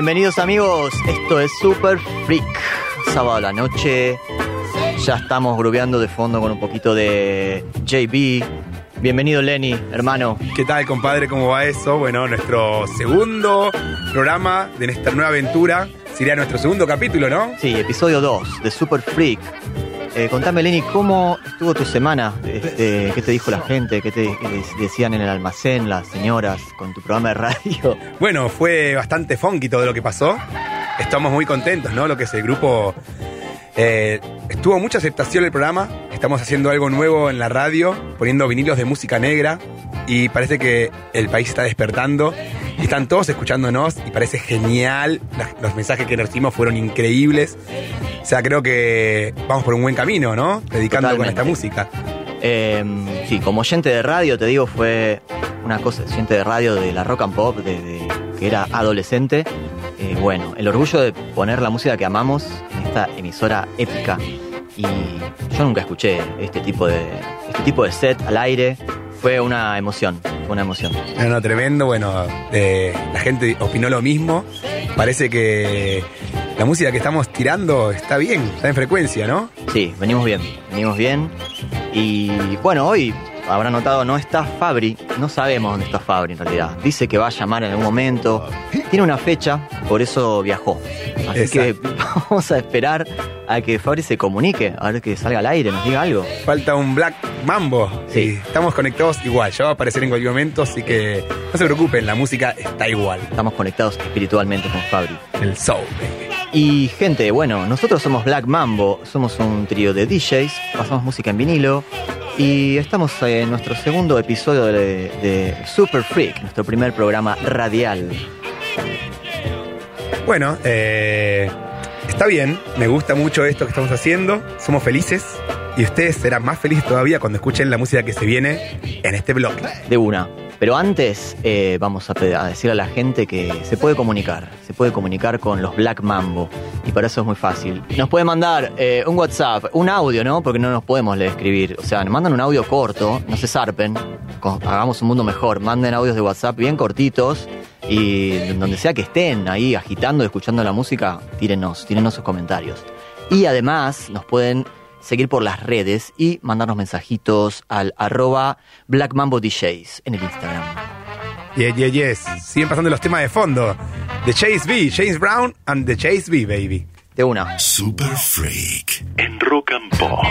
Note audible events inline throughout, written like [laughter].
Bienvenidos amigos, esto es Super Freak. Sábado a la noche, ya estamos grubeando de fondo con un poquito de JB. Bienvenido Lenny, hermano. ¿Qué tal, compadre? ¿Cómo va eso? Bueno, nuestro segundo programa de nuestra nueva aventura. Sería nuestro segundo capítulo, ¿no? Sí, episodio 2 de Super Freak. Eh, contame Lenny, ¿cómo estuvo tu semana? Este, ¿Qué te dijo la gente? ¿Qué te decían en el almacén las señoras con tu programa de radio? Bueno, fue bastante funky todo lo que pasó. Estamos muy contentos, ¿no? Lo que es el grupo. eh, estuvo mucha aceptación el programa. Estamos haciendo algo nuevo en la radio, poniendo vinilos de música negra. Y parece que el país está despertando. Y están todos escuchándonos. Y parece genial. Las- los mensajes que recibimos fueron increíbles. O sea, creo que vamos por un buen camino, ¿no? Predicando con esta música. Eh, sí, como oyente de radio, te digo, fue una cosa, oyente de radio de la rock and pop, de, de- que era adolescente. Eh, bueno, el orgullo de poner la música que amamos en esta emisora épica. Y yo nunca escuché este tipo de, este tipo de set al aire. Fue una emoción, fue una emoción. No, no, tremendo. Bueno, eh, la gente opinó lo mismo. Parece que la música que estamos tirando está bien, está en frecuencia, ¿no? Sí, venimos bien, venimos bien. Y bueno, hoy habrá notado, no está Fabri, no sabemos dónde está Fabri en realidad. Dice que va a llamar en algún momento. Tiene una fecha, por eso viajó. Así que [laughs] vamos a esperar a que Fabri se comunique, a ver que salga al aire, nos diga algo. Falta un Black Mambo. Sí. Y estamos conectados igual. Ya va a aparecer en cualquier momento, así que no se preocupen, la música está igual. Estamos conectados espiritualmente con Fabri. El soul, baby. Y gente, bueno, nosotros somos Black Mambo, somos un trío de DJs, pasamos música en vinilo y estamos en nuestro segundo episodio de, de Super Freak, nuestro primer programa radial. Bueno, eh, está bien. Me gusta mucho esto que estamos haciendo. Somos felices. Y ustedes serán más felices todavía cuando escuchen la música que se viene en este blog. De una. Pero antes eh, vamos a, decir a la gente que se puede comunicar, se puede comunicar con los Black Mambo y para eso es muy fácil. Nos puede mandar eh, un WhatsApp, un audio, ¿no? Porque no nos podemos leer escribir. O sea, nos mandan un audio corto, no se zarpen, hagamos un mundo mejor. Manden audios de WhatsApp bien cortitos y donde sea que estén ahí agitando, escuchando la música, tírenos, tírenos sus comentarios. Y además nos pueden seguir por las redes y mandarnos mensajitos al arroba Black Mambo DJs en el Instagram. Yeah, yeah, yes. Siguen pasando los temas de fondo. The Chase B, James Brown and the Chase B, baby. De una. Super Freak. en Rock and Pop.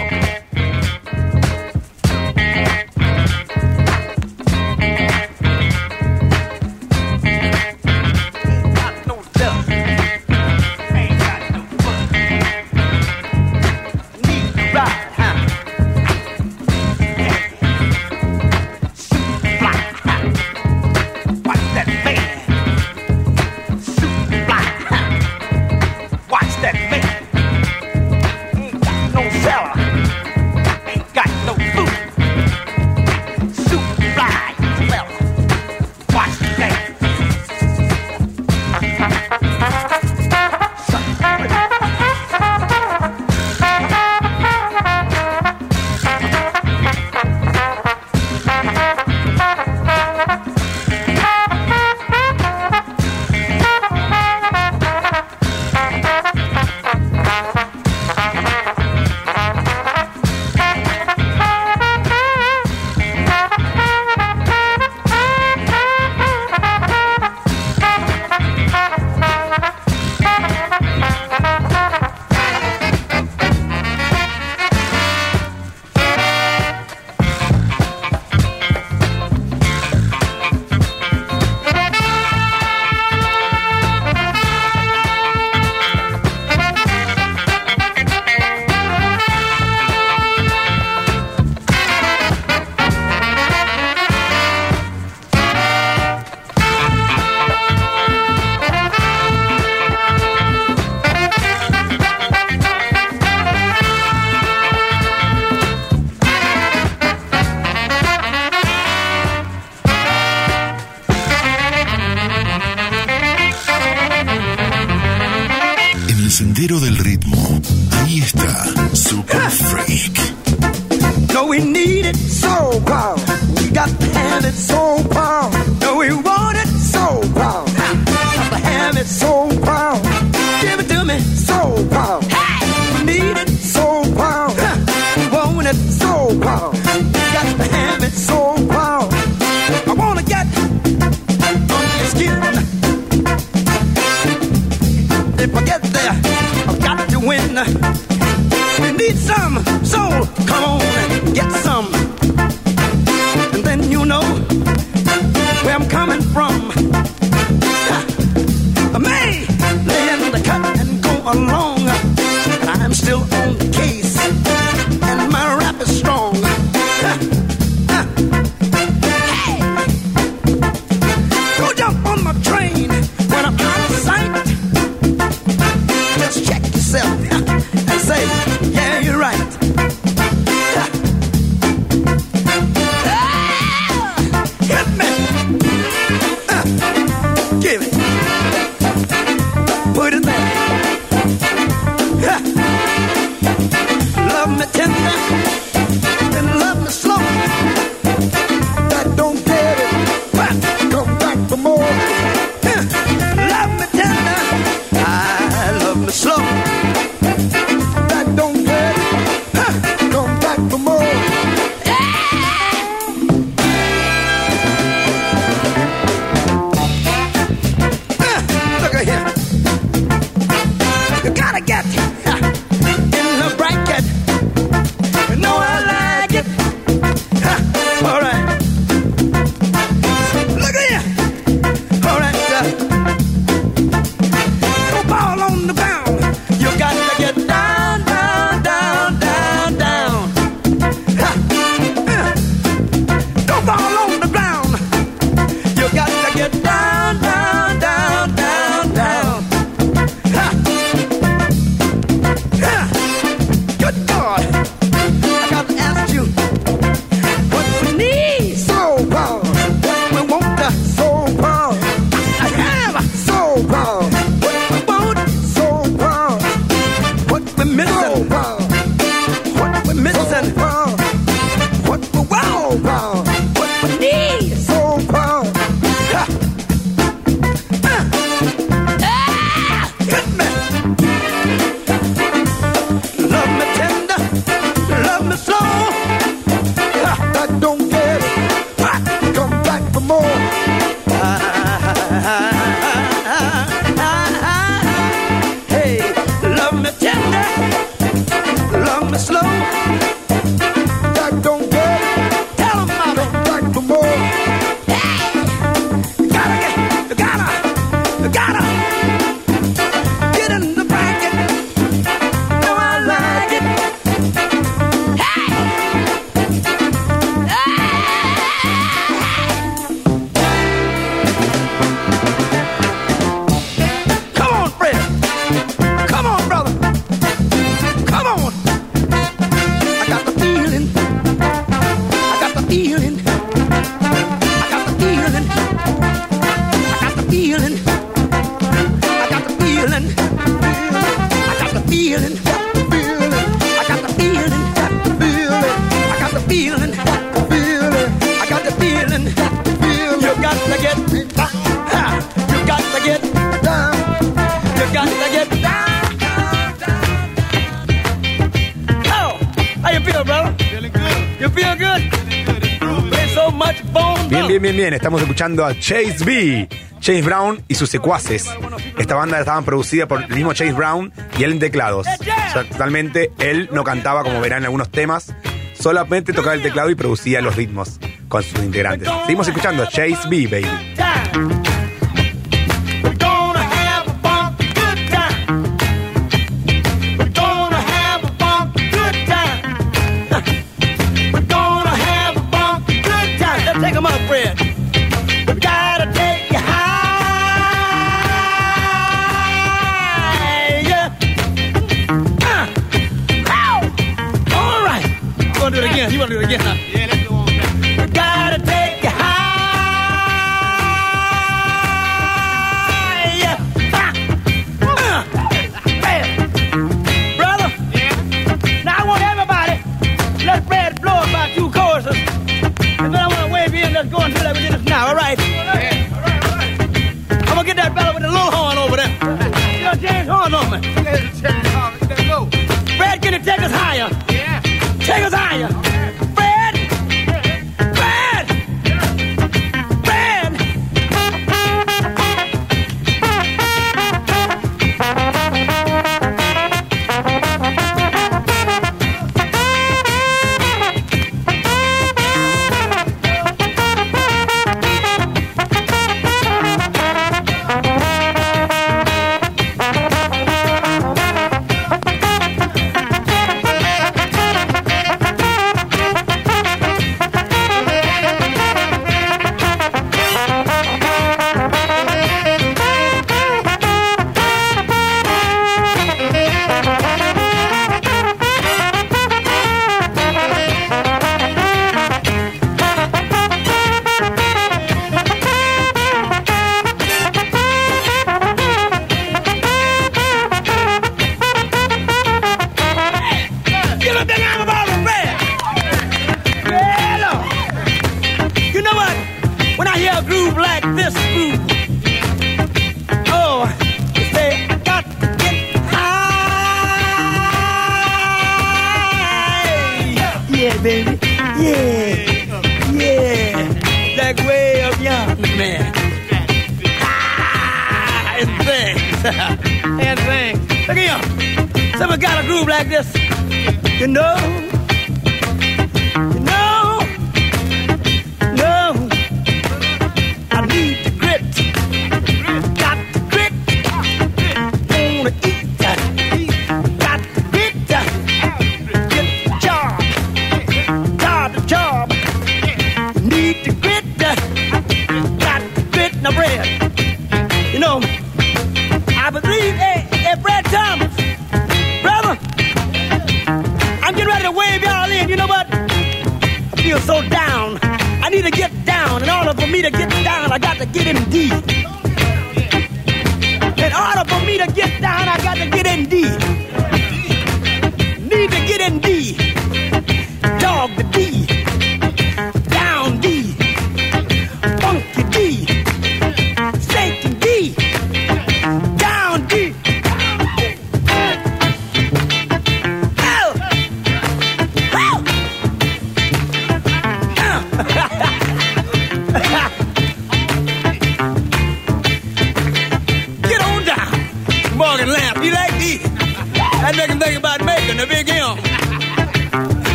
también estamos escuchando a Chase B, Chase Brown y sus secuaces. Esta banda estaba producida por el mismo Chase Brown y él en teclados. Eh, o sea, totalmente él no cantaba como verán en algunos temas, solamente tocaba el teclado y producía los ritmos con sus integrantes. Seguimos escuchando a Chase B, baby.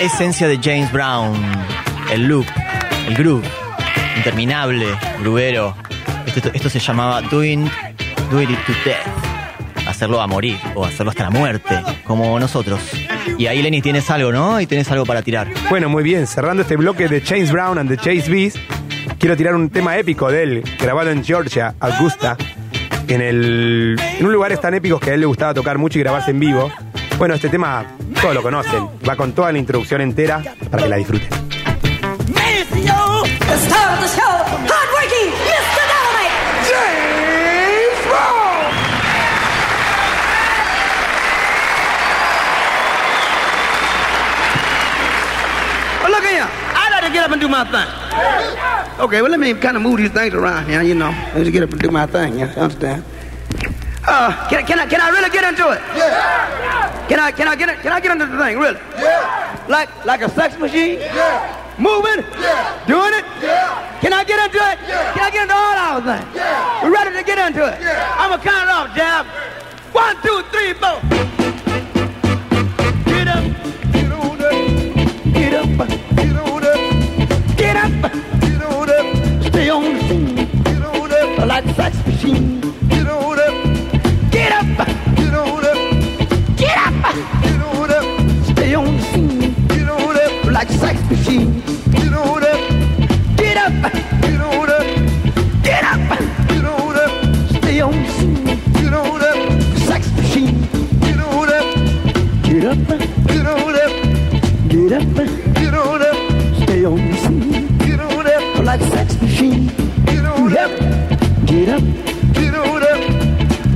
esencia de James Brown. El loop, el groove, interminable, grubero. Esto, esto se llamaba Doing, doing It to Death. Hacerlo a morir o hacerlo hasta la muerte, como nosotros. Y ahí, Lenny, tienes algo, ¿no? Y tienes algo para tirar. Bueno, muy bien. Cerrando este bloque de James Brown and the Chase Bees, quiero tirar un tema épico de él, grabado en Georgia, Augusta, en, el, en un lugar tan épicos que a él le gustaba tocar mucho y grabarse en vivo. Bueno, este tema todos lo conocen. Va con toda la introducción entera para que la disfruten. get up and do my thing. Okay, well, let me kind of move these things around here, you know. Let me get up and do my thing, you understand? Uh, can, can, I, can I really get into it? Yeah. Can I, can I, get, can I get into the thing, really? Yeah. Like, like a sex machine? Yeah. Moving? Yeah. Doing it? Yeah. Can I get into it? Yeah. Can I get into all our things? Yeah. We're ready to get into it. Yeah. I'm going to count it off, Jab. One, two, three, four. Get up. Get on up. Get up. Get on up. Get up. Get on up. Stay on the scene. Get on up. Like a sex machine. Like sex machine. Get on up. Get up. Get on up. Get up. Get on up. Stay on the scene. Get on up. Sex machine. Get on up. Get up. Get on up. Get up. Get on up. Stay on the scene. Get on up. Like a sex machine. Get on up. Get up. Get on up.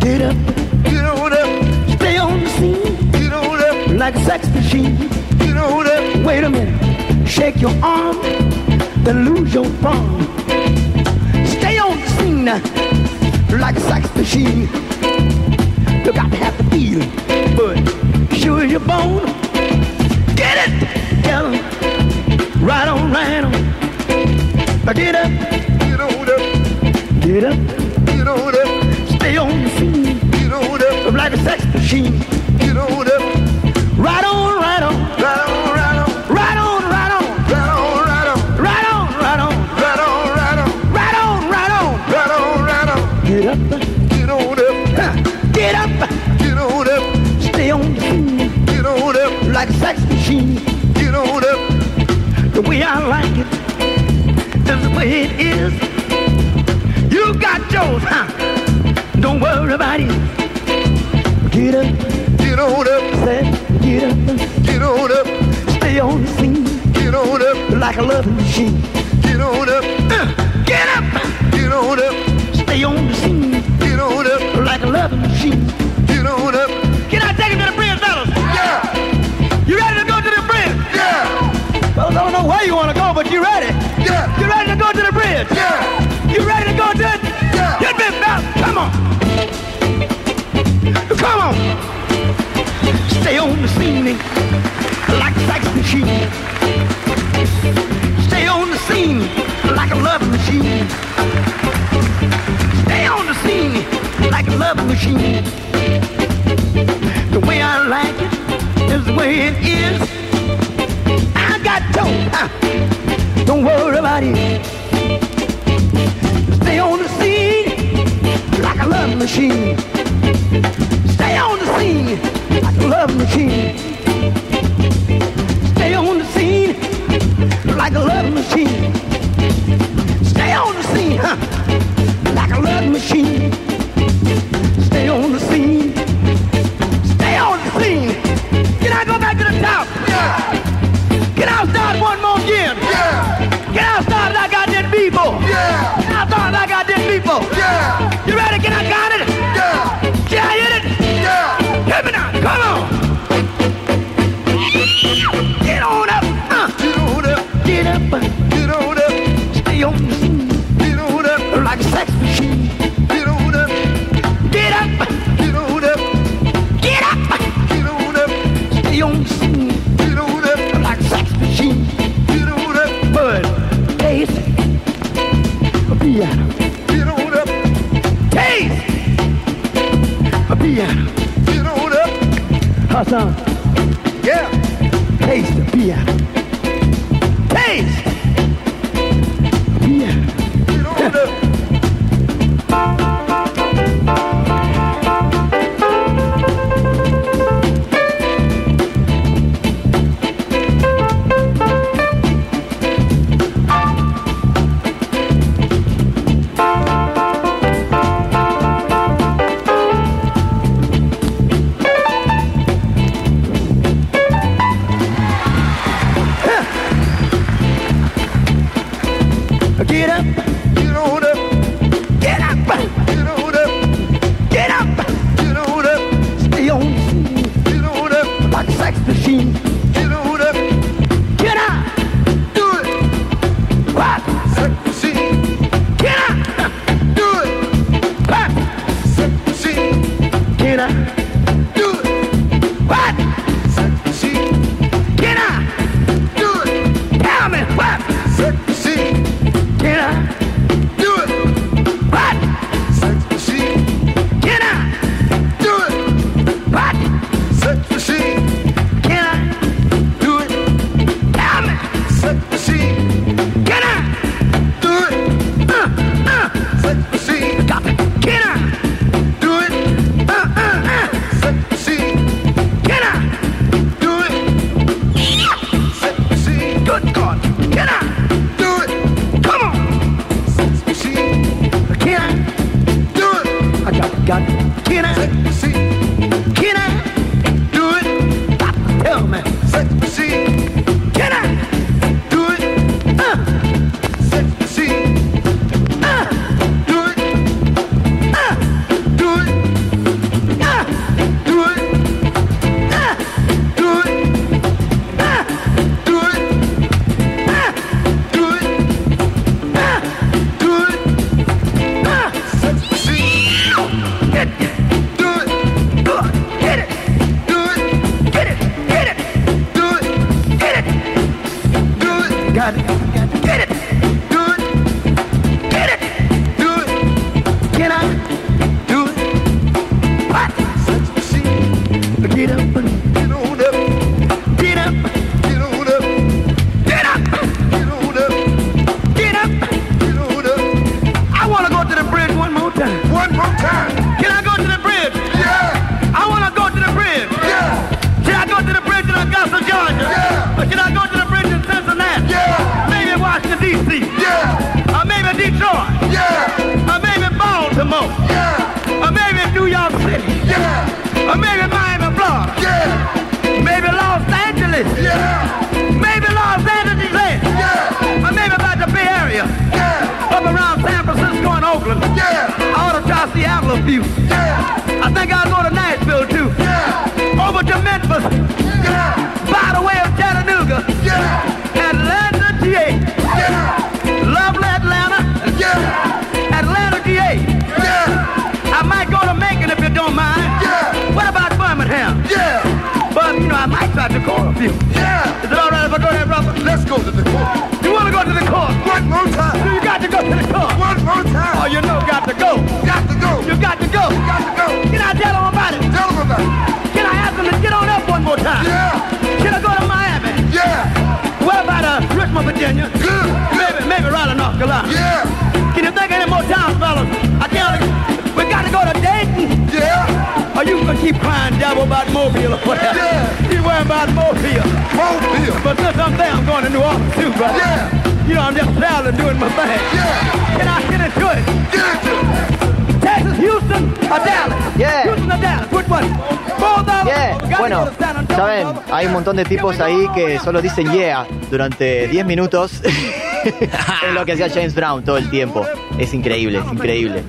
Get up. Get on up. Stay on the scene. Get on up. Like a sex machine. Get on up. Wait a minute. Shake your arm. Then lose your palm. Stay on the scene. Like a sex machine. You got to have the feeling. But sure your bone. Get it together. Right on, right on. Now Get up. Get on up. Get up. Get on up. Stay on the scene. Get on up. Like a sex machine. Get on up. Right on, Like a sex machine. Get on up. The way I like it is the way it is. You got yours, huh? Don't worry about it. Get up, get on up, say, get up, get on up, stay on the scene, get on up, like a loving machine, get on up, uh, get up, get on up, stay on the scene, get on up, like a loving machine, Fellas, I don't know where you want to go, but you ready? Yeah. You ready to go to the bridge? Yeah. You ready to go to it? Yeah. Get me back. Come on. Come on. Stay on the scene like a sex machine. Stay on the scene like a love machine. Stay on the scene like a love machine. The way I like it is the way it is. Got don't worry about it. Stay on the scene like a love machine. Stay on the scene like a love machine. Stay on the scene like a love machine. Stay on the scene, huh? A few. Yeah. I think I'll go to Nashville too. Yeah. Over to Memphis. Yeah. By the way of Chattanooga. Yeah. Atlanta, GA. Yeah. Lovely Atlanta. Yeah. Atlanta, GA. Yeah. I might go to Macon if you don't mind. Yeah. What about Birmingham? Yeah. But, you know, I might try to call a few. Yeah. Is it all right if I go there, brother? Let's go to the court. You know, got to go. Got to go. You got to go. Got to go. Can I tell them about it? Tell them about it. Can I ask them to get on up one more time? Yeah. Can I go to Miami? Yeah. What about uh, Richmond, Virginia? Good. Maybe, maybe Raleigh, North Carolina. Yeah. Can you think of any more towns, fellas? I tell you, we got to go to Dayton. Yeah. Or you gonna keep crying devil about Mobile or [laughs] whatever. Yeah. Keep worrying about Mobile. Mobile. But since I'm there, I'm going to New Orleans too, brother. Yeah. You know, I'm just traveling, doing my thing. Yeah. Can I get it? Into it. Texas, Houston, or Dallas? Yeah. Houston or Dallas? Which one? Both of them? Yeah. Bueno, saben, hay un montón de tipos ahí que solo dicen yeah durante 10 minutos. [laughs] es lo que hacía James Brown todo el tiempo. Es increíble, es increíble.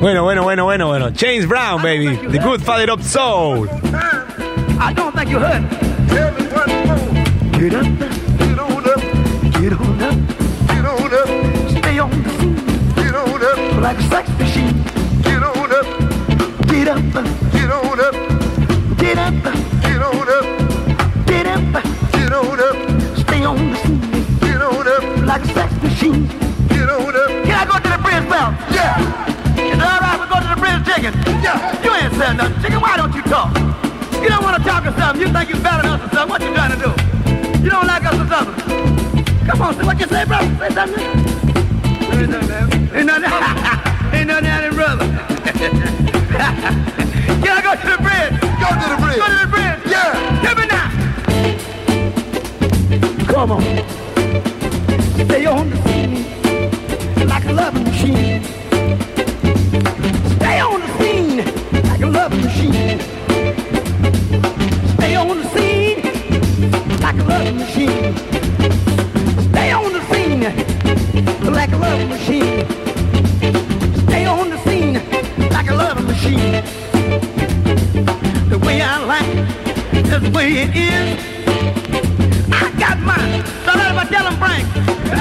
Bueno, bueno, bueno, bueno, bueno. James Brown, baby. The good father of soul. I don't think you heard. Get on up, get on up. Stay on the scene, get on up like a sex machine. Get on up, get up, get on up, get up, get on up, get up, get on up. Stay on the scene, get on up like a sex machine. Get on up. Can I go to the bridge, pal? Yeah. Is all right? We go to the bridge, chicken. Yeah. You ain't said nothing, chicken. Why don't you talk? You don't want to talk or something. You think you're better than us or something. What you trying to do? You don't like us or something. Come on, say what you say, brother. Say something. Ain't nothing, man. Ain't nothing. Ain't nothing out brother. Can I go to the bridge? Go to the bridge. Go to the bridge. Yeah. Tell me now. Come on. Stay on the scene like a loving machine. Stay on the scene like a loving machine. Stay on the scene like a loving machine. Stay on the scene like a loving machine. Stay on the scene like a loving machine. The way I like it, that's the way it is. I got mine. Right if I tell Frank.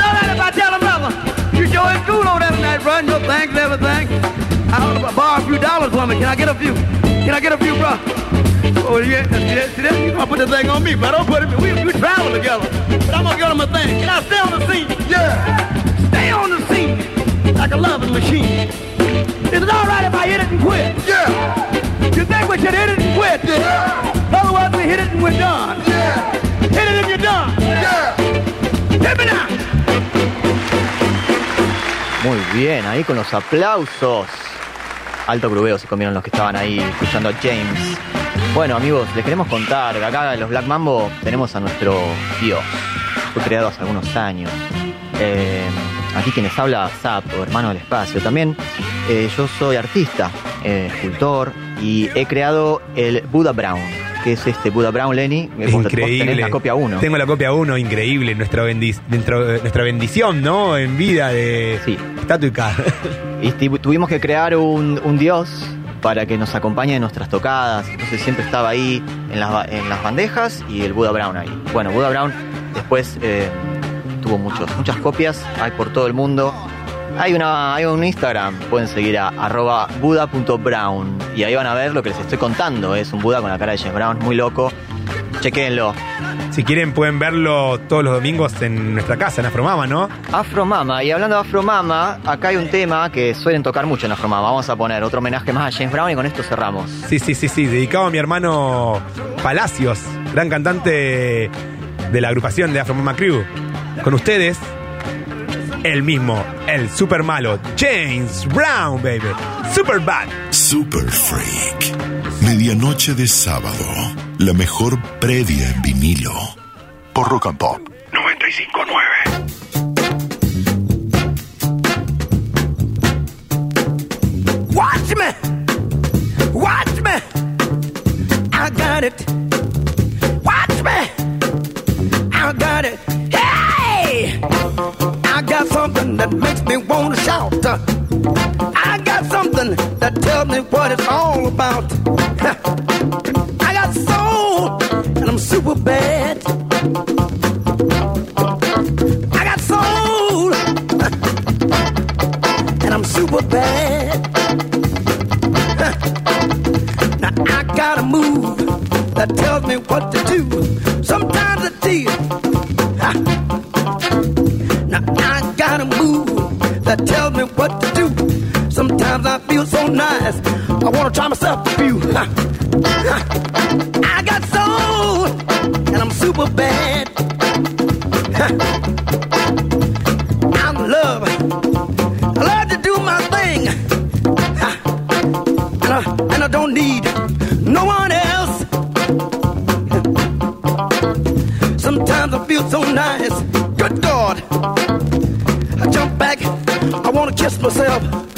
Right if I tell brother. You sure is cool over there tonight, bro. Your thanks, everything. I don't know, borrow a few dollars from me. Can I get a few? Can I get a few, bro? Oh, yeah. See that? See that? You gonna put this thing on me, but don't put it. We, we travel together. But I'm gonna get him a thing. Can I stay on the scene? Yeah. Stay on the scene like a loving machine. Is it all right if I hit it and quit? Yeah. You think we should hit it and quit? Yeah. Otherwise, we hit it and we're done. Yeah. Hit it and you're done. Yeah. Hit me now. Muy bien, ahí con los aplausos. Alto grubeo se comieron los que estaban ahí escuchando a James. Bueno, amigos, les queremos contar que acá en los Black Mambo tenemos a nuestro Dios. Fue creado hace algunos años. Eh, aquí quienes habla Zap, o hermano del espacio. También eh, yo soy artista eh, escultor, y he creado el Buddha Brown, que es este Buddha Brown, Lenny. Increíble. tenés la copia 1. Tengo la copia 1, increíble. Nuestra, bendi- dentro- nuestra bendición, ¿no? En vida de Sí. estatua y tuvimos que crear un, un dios para que nos acompañe en nuestras tocadas. Entonces siempre estaba ahí en las, bandejas y el Buddha Brown ahí. Bueno, Buddha Brown después eh, tuvo muchos, muchas copias, hay por todo el mundo. Hay, una, hay un Instagram, pueden seguir a arroba buda.brown y ahí van a ver lo que les estoy contando. Es un Buda con la cara de James Brown, muy loco. Chequenlo. Si quieren, pueden verlo todos los domingos en nuestra casa, en Afromama, ¿no? Afromama, y hablando de Afromama, acá hay un tema que suelen tocar mucho en Afromama. Vamos a poner otro homenaje más a James Brown y con esto cerramos. Sí, sí, sí, sí. Dedicado a mi hermano Palacios, gran cantante de la agrupación de Afromama Crew. Con ustedes, el mismo, el super malo, James Brown, baby. Super bad. Super Freak. Medianoche de sábado. La mejor previa en vinilo. Por Rock and Pop 95.9. Watch me. Watch me. I got it. Watch me. I got it. Hey! I got something that makes me want to shout. I that tells me what it's all about. [laughs] I got soul, and I'm super bad. I got soul, [laughs] and I'm super bad. [laughs] Now I got a move that tells me what to do. Sometimes it's tears. Now I got a move that tells me what to do. Sometimes I nice. I wanna try myself a few. I got soul and I'm super bad. I'm love. I love to do my thing. And I, and I don't need no one else. Sometimes I feel so nice. Good God. I jump back. I want to kiss myself.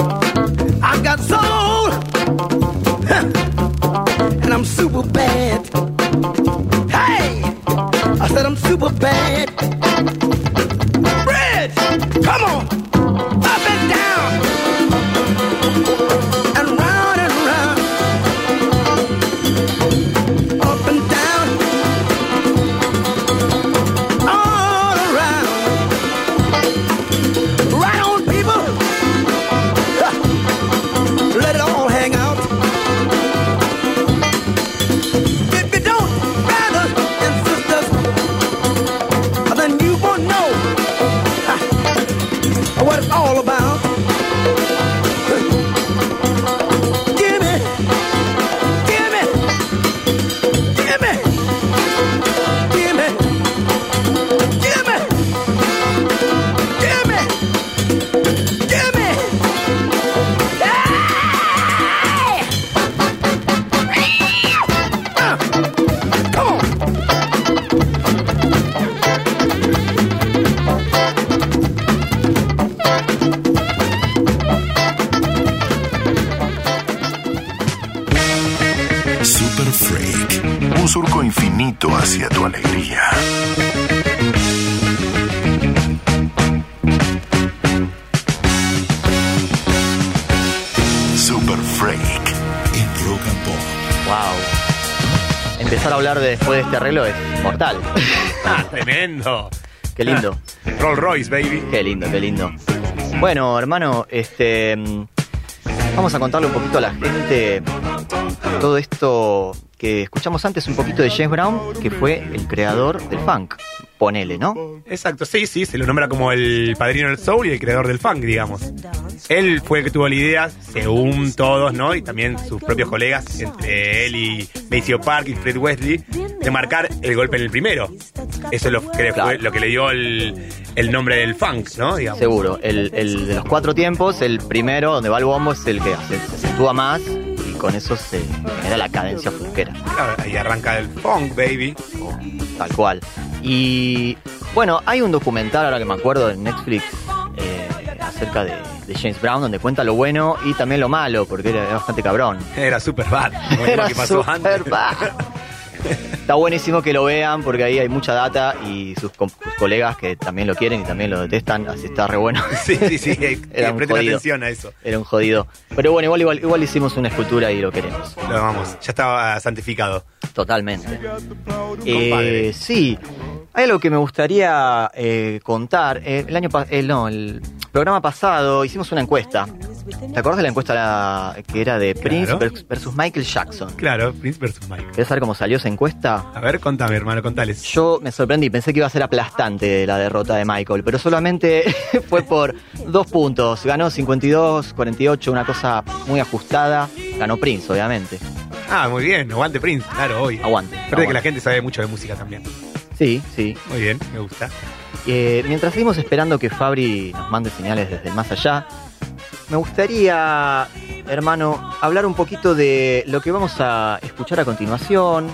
I got soul. Wow. Empezar a hablar de- después de este arreglo es mortal. [laughs] Ah, tremendo. Qué lindo. Rolls Royce, baby. Qué lindo, qué lindo. Bueno, hermano, este. Vamos a contarle un poquito a la gente todo esto que escuchamos antes, un poquito de James Brown, que fue el creador del funk. Ponele, ¿no? Exacto, sí, sí, se lo nombra como el padrino del soul y el creador del funk, digamos. Él fue el que tuvo la idea, según todos, ¿no? Y también sus propios colegas, entre él y Maceo Park y Fred Wesley, de marcar el golpe en el primero. Eso es lo que, Claro. fue, lo que le dio el, el nombre del funk, ¿no? Digamos. Seguro. El, el de los cuatro tiempos, el primero, donde va el bombo, es el que se, acentúa más con eso se genera la cadencia funkera. Claro, ahí arranca el funk, baby. Tal cual. Y bueno, hay un documental, ahora que me acuerdo, en Netflix, eh, acerca de, de James Brown, donde cuenta lo bueno y también lo malo, porque era, bastante cabrón. Era super bad. Era super bad. Está buenísimo que lo vean porque ahí hay mucha data y sus, com- sus colegas que también lo quieren y también lo detestan, así está re bueno. Sí, sí, sí. [laughs] Era un presten jodido. atención a eso. Era un jodido. Pero bueno, igual, igual, igual hicimos una escultura y lo queremos. Lo vamos, ya estaba santificado. Totalmente. Compadre. Eh, sí, hay algo que me gustaría eh, contar. Eh, el año eh, no, el programa pasado hicimos una encuesta. ¿Te acuerdas de la encuesta la- que era de Prince Claro. vers- versus Michael Jackson? Claro, Prince versus Mike. ¿Querés saber cómo salió esa encuesta? A ver, contame, hermano, contales. Yo me sorprendí, pensé que iba a ser aplastante la derrota de Michael, pero solamente [laughs] fue por dos puntos. Ganó 52, 48, una cosa muy ajustada. Ganó Prince, obviamente. Ah, muy bien, aguante Prince, claro, hoy. Aguante. Aparte que la gente sabe mucho de música también. Sí, sí. Muy bien, me gusta. Eh, mientras seguimos esperando que Fabri nos mande señales desde más allá, me gustaría, hermano, hablar un poquito de lo que vamos a escuchar a continuación.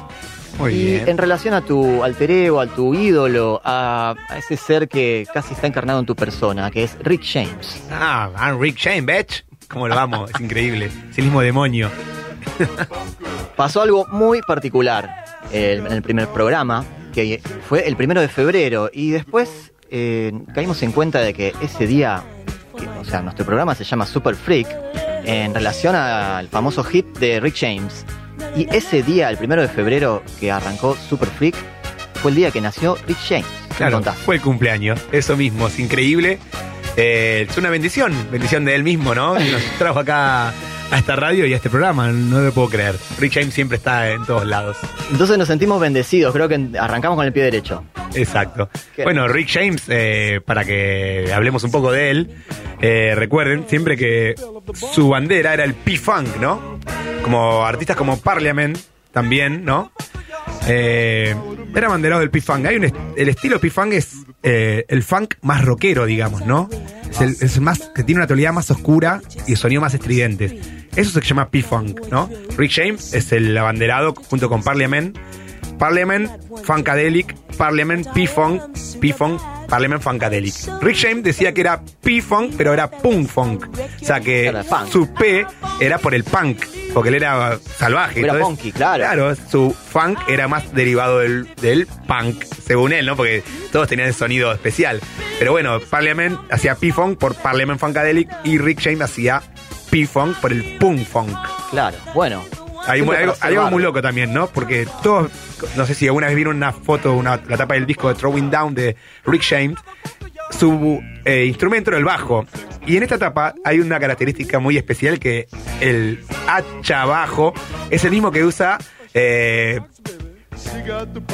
Muy y bien. en relación a tu alter ego, a tu ídolo, a, a ese ser que casi está encarnado en tu persona, que es Rick James. Ah, I'm Rick Shane, bitch. ¿Cómo lo vamos? Es increíble. Es el mismo demonio. Pasó algo muy particular en el primer programa, que fue el primero de febrero, y después eh, caímos en cuenta de que ese día, que, o sea, nuestro programa se llama Super Freak, en relación al famoso hit de Rick James. Y ese día, el primero de febrero, que arrancó Super Freak, fue el día que nació Rick James. ¿Qué me Claro, fue el cumpleaños. Eso mismo, es increíble. Eh, es una bendición, bendición de él mismo, ¿no? Nos trajo acá a esta radio y a este programa, no lo puedo creer. Rick James siempre está en todos lados. Entonces nos sentimos bendecidos, creo que arrancamos con el pie derecho. Exacto. Qué Bueno, Rick James, eh, para que hablemos un poco de él, eh, recuerden siempre que su bandera era el P-Funk, ¿no? Como artistas como Parliament también, ¿no? Eh, era banderado del P-Funk. Hay un est- el estilo P-Funk es eh, el funk más rockero, digamos, ¿no? Es el, es más que tiene una tonalidad más oscura y sonido más estridentes. Eso se llama P-Funk, ¿no? Rick James es el abanderado junto con Parliament. Parliament, Funkadelic, Parliament, P-Funk, P-Funk, Parliament, Funkadelic. Rick James decía que era P-Funk, pero era Punk Funk. O sea que su P era por el punk, porque él era salvaje. Era Entonces, punky, claro. Claro, su funk era más derivado del, del punk, según él, ¿no? Porque todos tenían ese sonido especial. Pero bueno, Parliament hacía P-Funk por Parliament Funkadelic y Rick James hacía P-Funk por el Punk Funk. Claro, bueno. Hay, algo, muy loco también, ¿no? Porque todos, no sé si alguna vez vieron una foto, una, la tapa del disco de Throwing Down de Rick James, su eh, instrumento era el bajo. Y en esta tapa hay una característica muy especial que el hacha bajo es el mismo que usa... eh,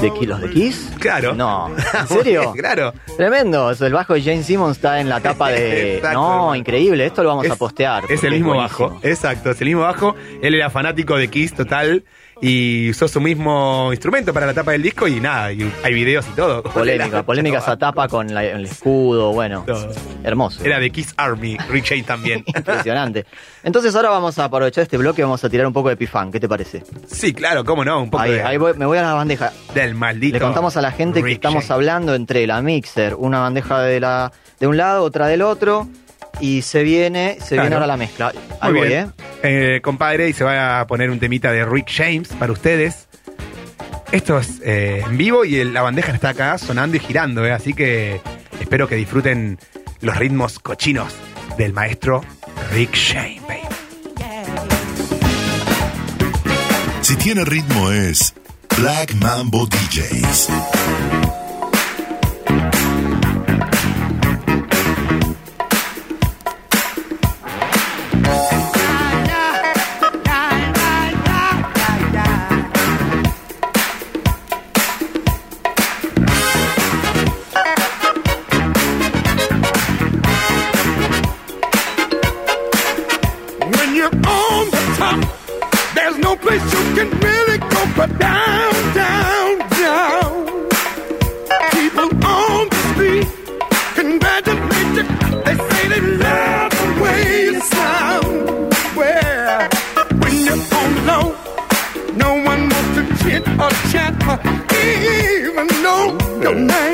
¿De Ki- los de Kiss? claro. No, [laughs] ¿en serio? [laughs] claro. Tremendo, el bajo de Jane Simmons está en la tapa de... [laughs] No, increíble, esto lo vamos a postear. Es el mismo bajo, exacto, es el mismo bajo. Él era fanático de Kiss total y usó su mismo instrumento para la tapa del disco y nada, y hay videos y todo. [laughs] Polémica, polémica esa tapa con la- el escudo, bueno, Todo. hermoso. Era de Kiss Army, James también. [laughs] Impresionante. Entonces ahora vamos a aprovechar este bloque y vamos a tirar un poco de pifán, ¿qué te parece? Sí, claro, cómo no, un poco Ahí, de- ahí voy- me voy a la bandeja. del maldito. Le contamos a la gente que Rick estamos James. hablando entre la mixer, una bandeja de la de un lado, otra del otro, y se viene, se Claro. viene ahora la mezcla. Ahí Muy voy, bien. ¿eh? Eh, compadre, y se va a poner un temita de Rick James para ustedes. Esto es eh, en vivo y el- la bandeja está acá sonando y girando, eh, así que espero que disfruten los ritmos cochinos del maestro Rick James, baby. Si tiene ritmo es Black Mambo DJs. Down, down, down. People on the street congratulate you. They say they love the way you sound. Well, when you're on the low, no one wants to chit or chat or even know your name.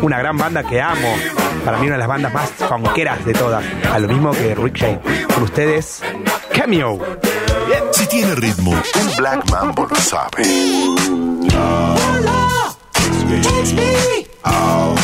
Una gran banda que amo. Para mí una de las bandas más funkeras de todas. A lo mismo que Rick Shane. Con ustedes, Cameo. Si tiene ritmo, un Black Mambo lo sabe. Love, me. Oh.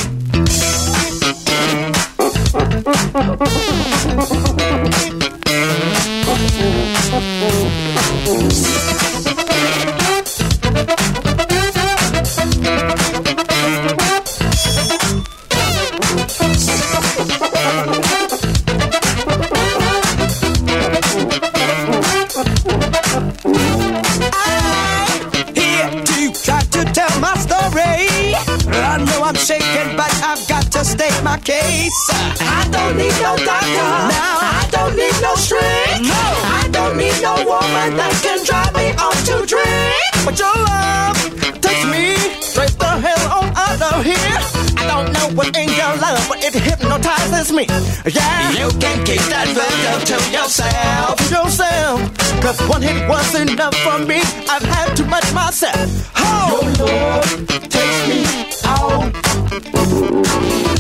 me. Yeah. You can kickstart love to yourself. Yourself. Cause one hit was enough for me. I've had too much myself. Oh. Your Lord takes me out.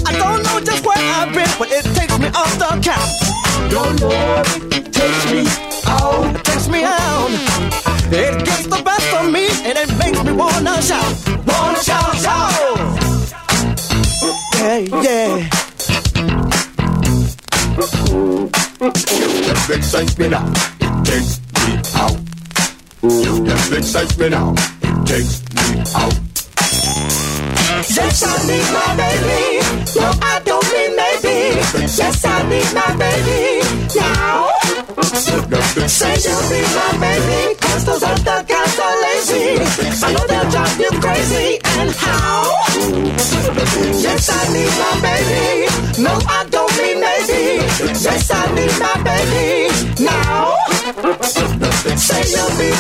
I don't know just where I've been, but it takes me off the count. Your Lord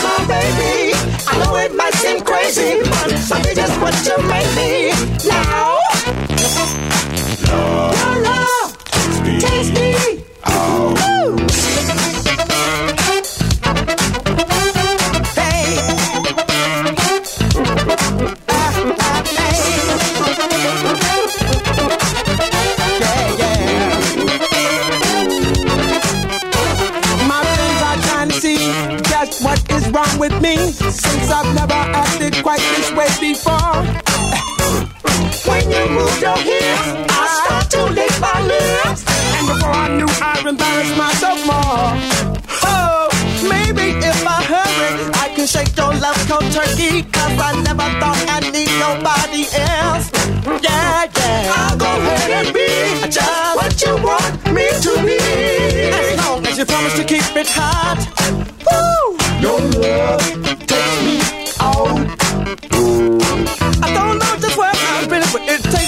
my baby. but it takes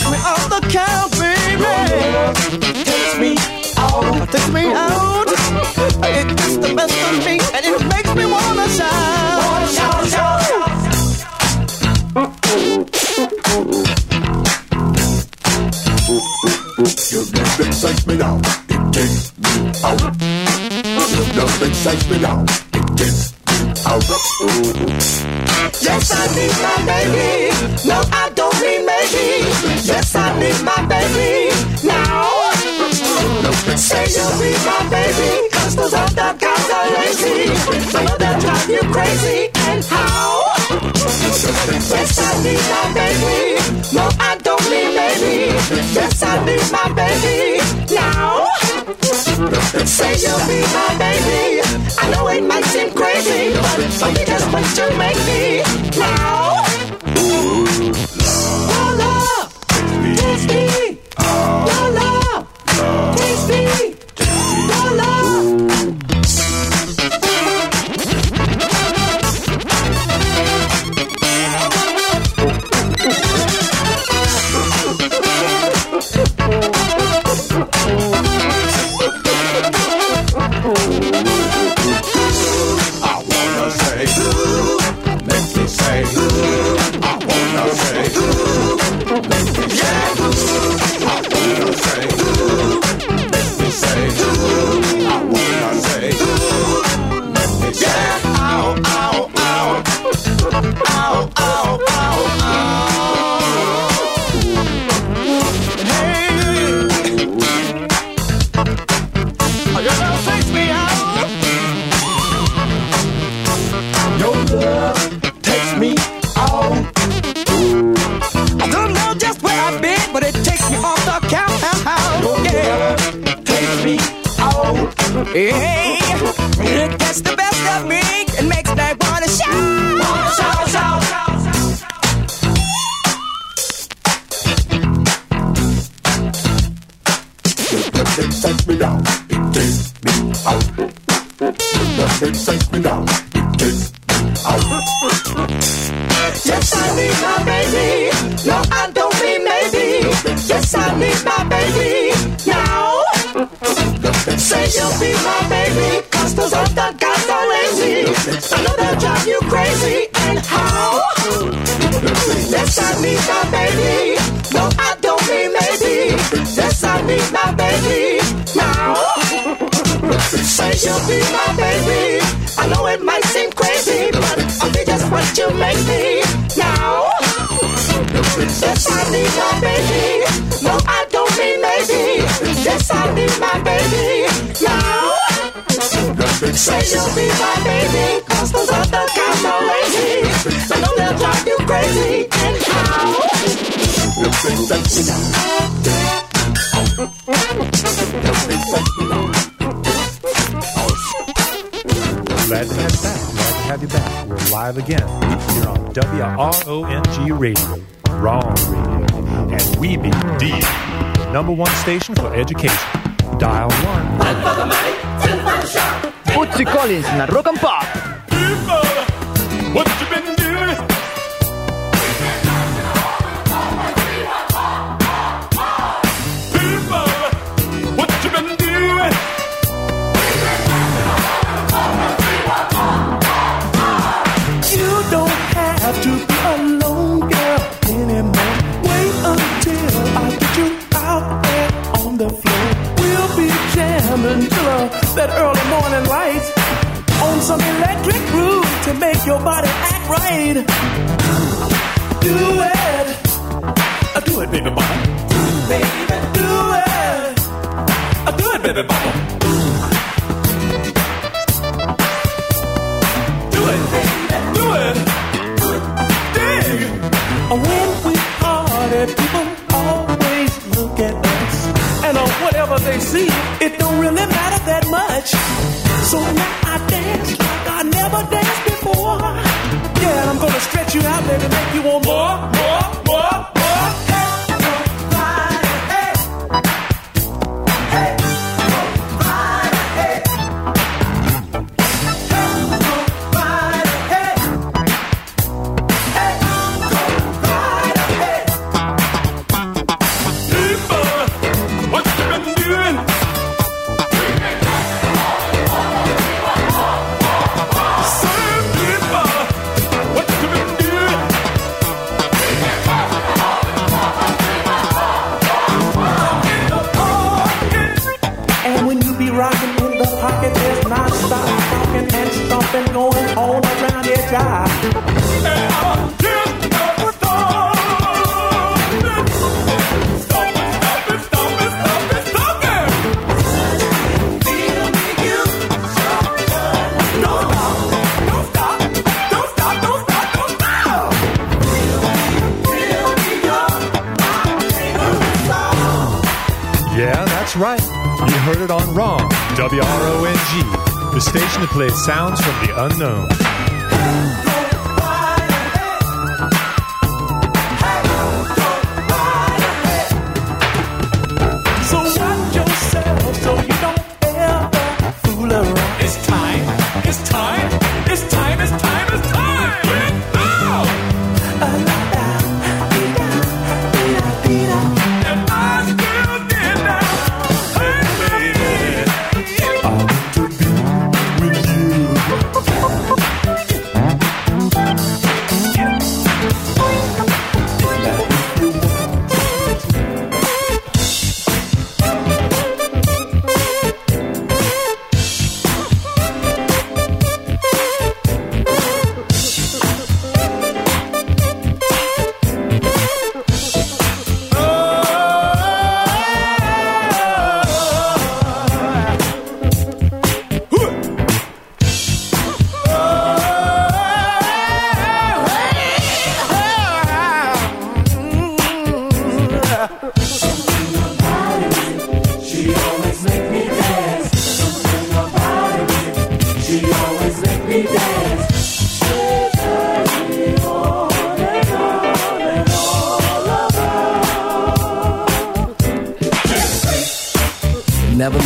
act right. Do it. Do it, baby bubble. Baby, do it. Do it, baby bubble.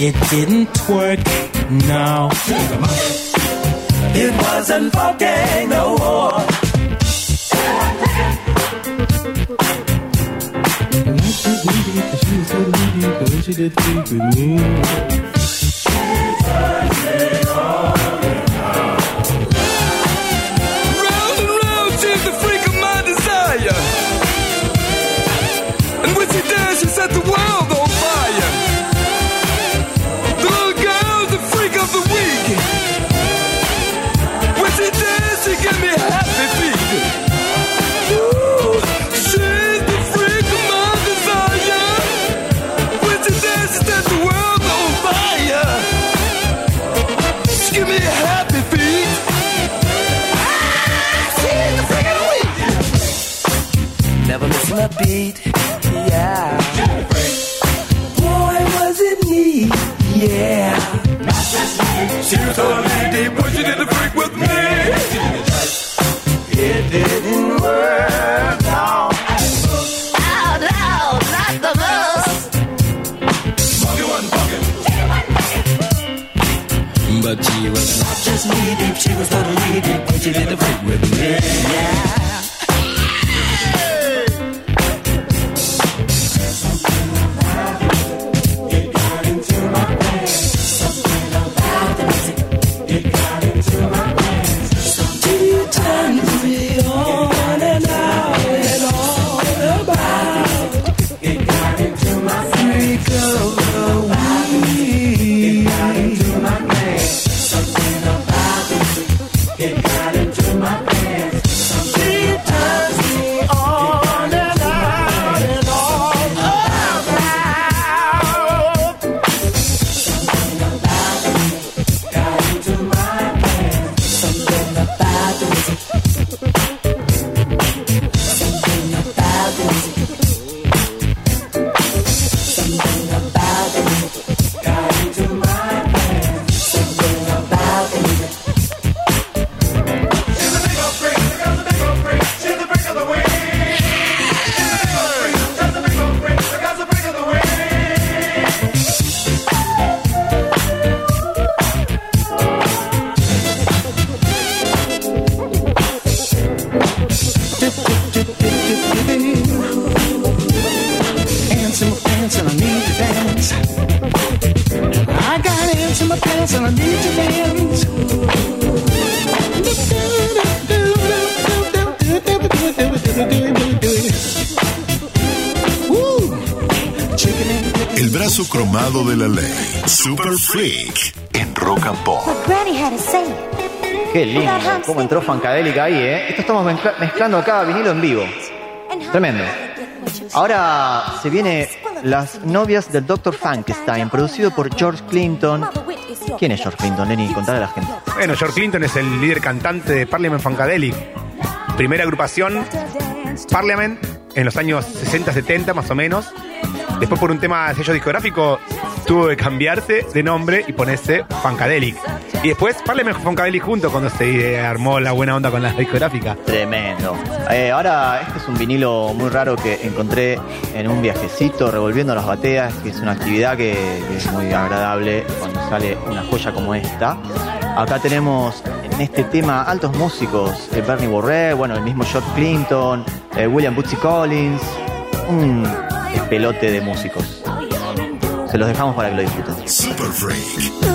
It didn't work, no. It wasn't fucking no more. She did with me. Missing yeah. Boy, was it neat, yeah. She was totally deep when she did the freak with me. It didn't work, no. Oh, no, not the most. But she was not just knee deep, she was totally deep when she did the freak with me, yeah. Super Freak. En Rock and Pop. Granny had a say. Qué lindo. Cómo entró Funkadelic ahí, ¿eh? Esto estamos mezcla- mezclando acá vinilo en vivo. Tremendo. Ahora se viene Las novias del Dr. Frankenstein, producido por George Clinton. ¿Quién es George Clinton, Lenny? Contale a la gente. Bueno, George Clinton es el líder cantante de Parliament Funkadelic. Primera agrupación, Parliament, en los años 60-70 más o menos. Después por un tema de sello discográfico tuvo que cambiarse de nombre y ponerse Funkadelic. Y después Parliament Funkadelic junto cuando se armó la buena onda con la discográfica. Tremendo. Eh, ahora, este es un vinilo muy raro que encontré en un viajecito revolviendo las bateas, que es una actividad que, es muy agradable cuando sale una joya como esta. Acá tenemos en este tema altos músicos, eh, Bernie Borrell, bueno, el mismo George Clinton, eh, William Bootsy Collins, un pelote de músicos. Se los dejamos para que lo disfruten. Super Freak.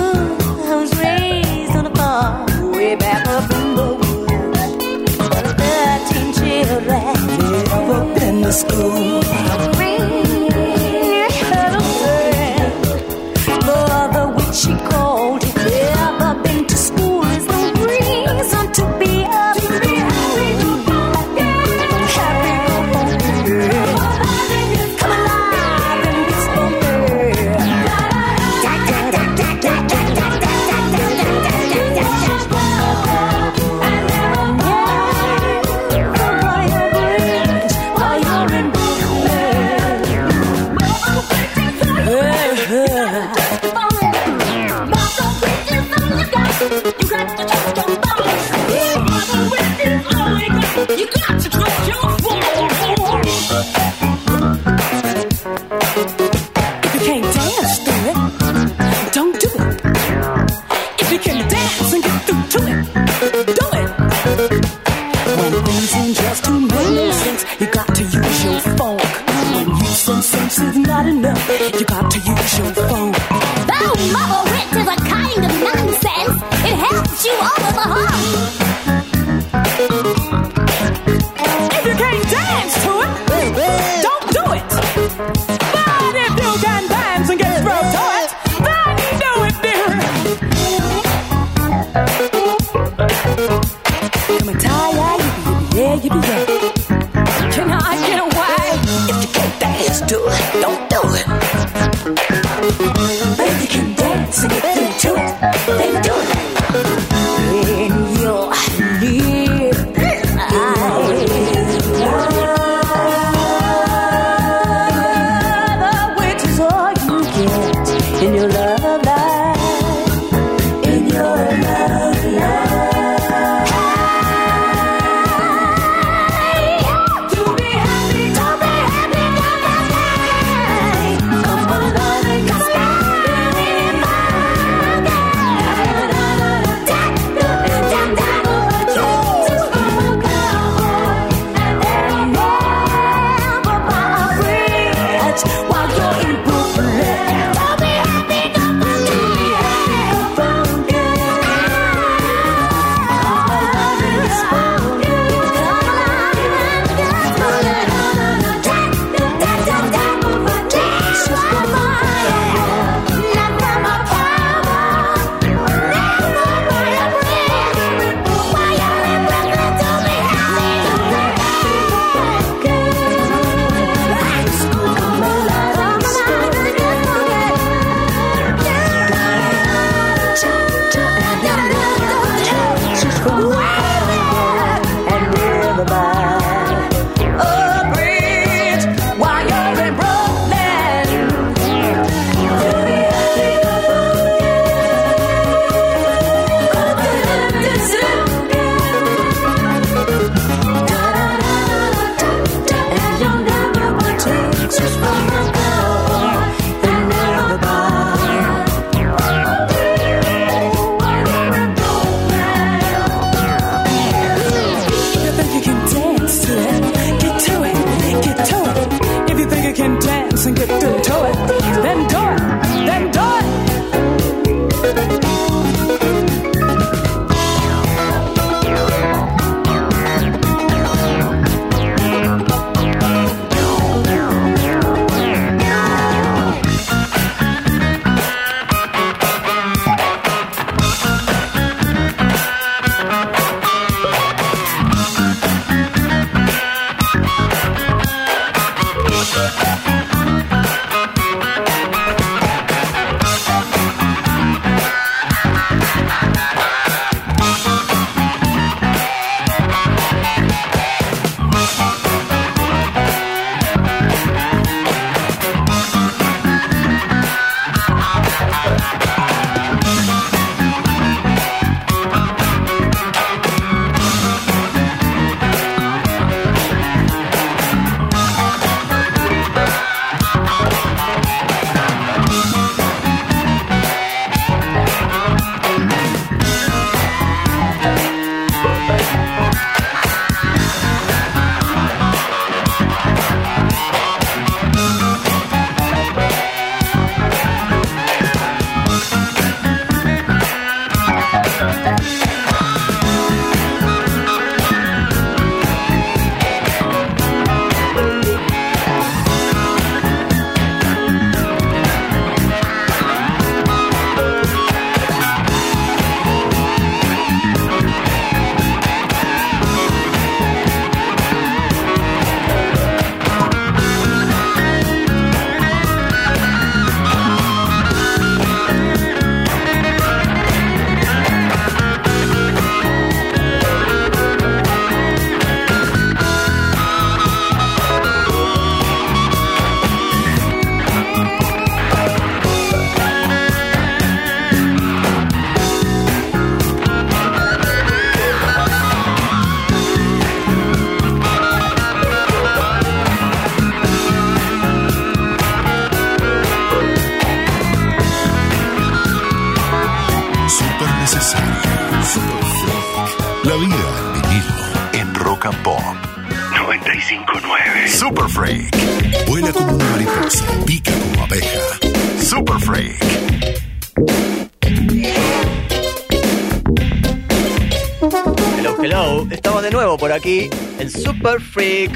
Aquí en Super Freak.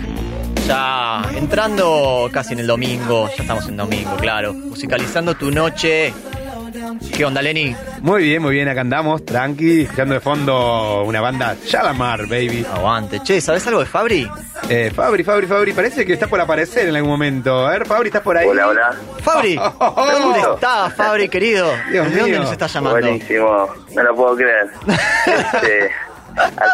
Ya entrando casi en el domingo. Ya estamos en domingo, claro. Musicalizando tu noche. ¿Qué onda, Lenny? Muy bien, muy bien, acá andamos, tranqui, escuchando de fondo una banda Shalamar, baby. Aguante. Che, ¿sabes algo de Fabri? Eh, Fabri, Fabri, Fabri, parece que está por aparecer en algún momento. A ver, Fabri, ¿estás por ahí? Hola, hola. Fabri, [laughs] ¿dónde está Fabri, querido? Dios ¿De dónde mío. nos está llamando? Buenísimo, no lo puedo creer. Este, [laughs]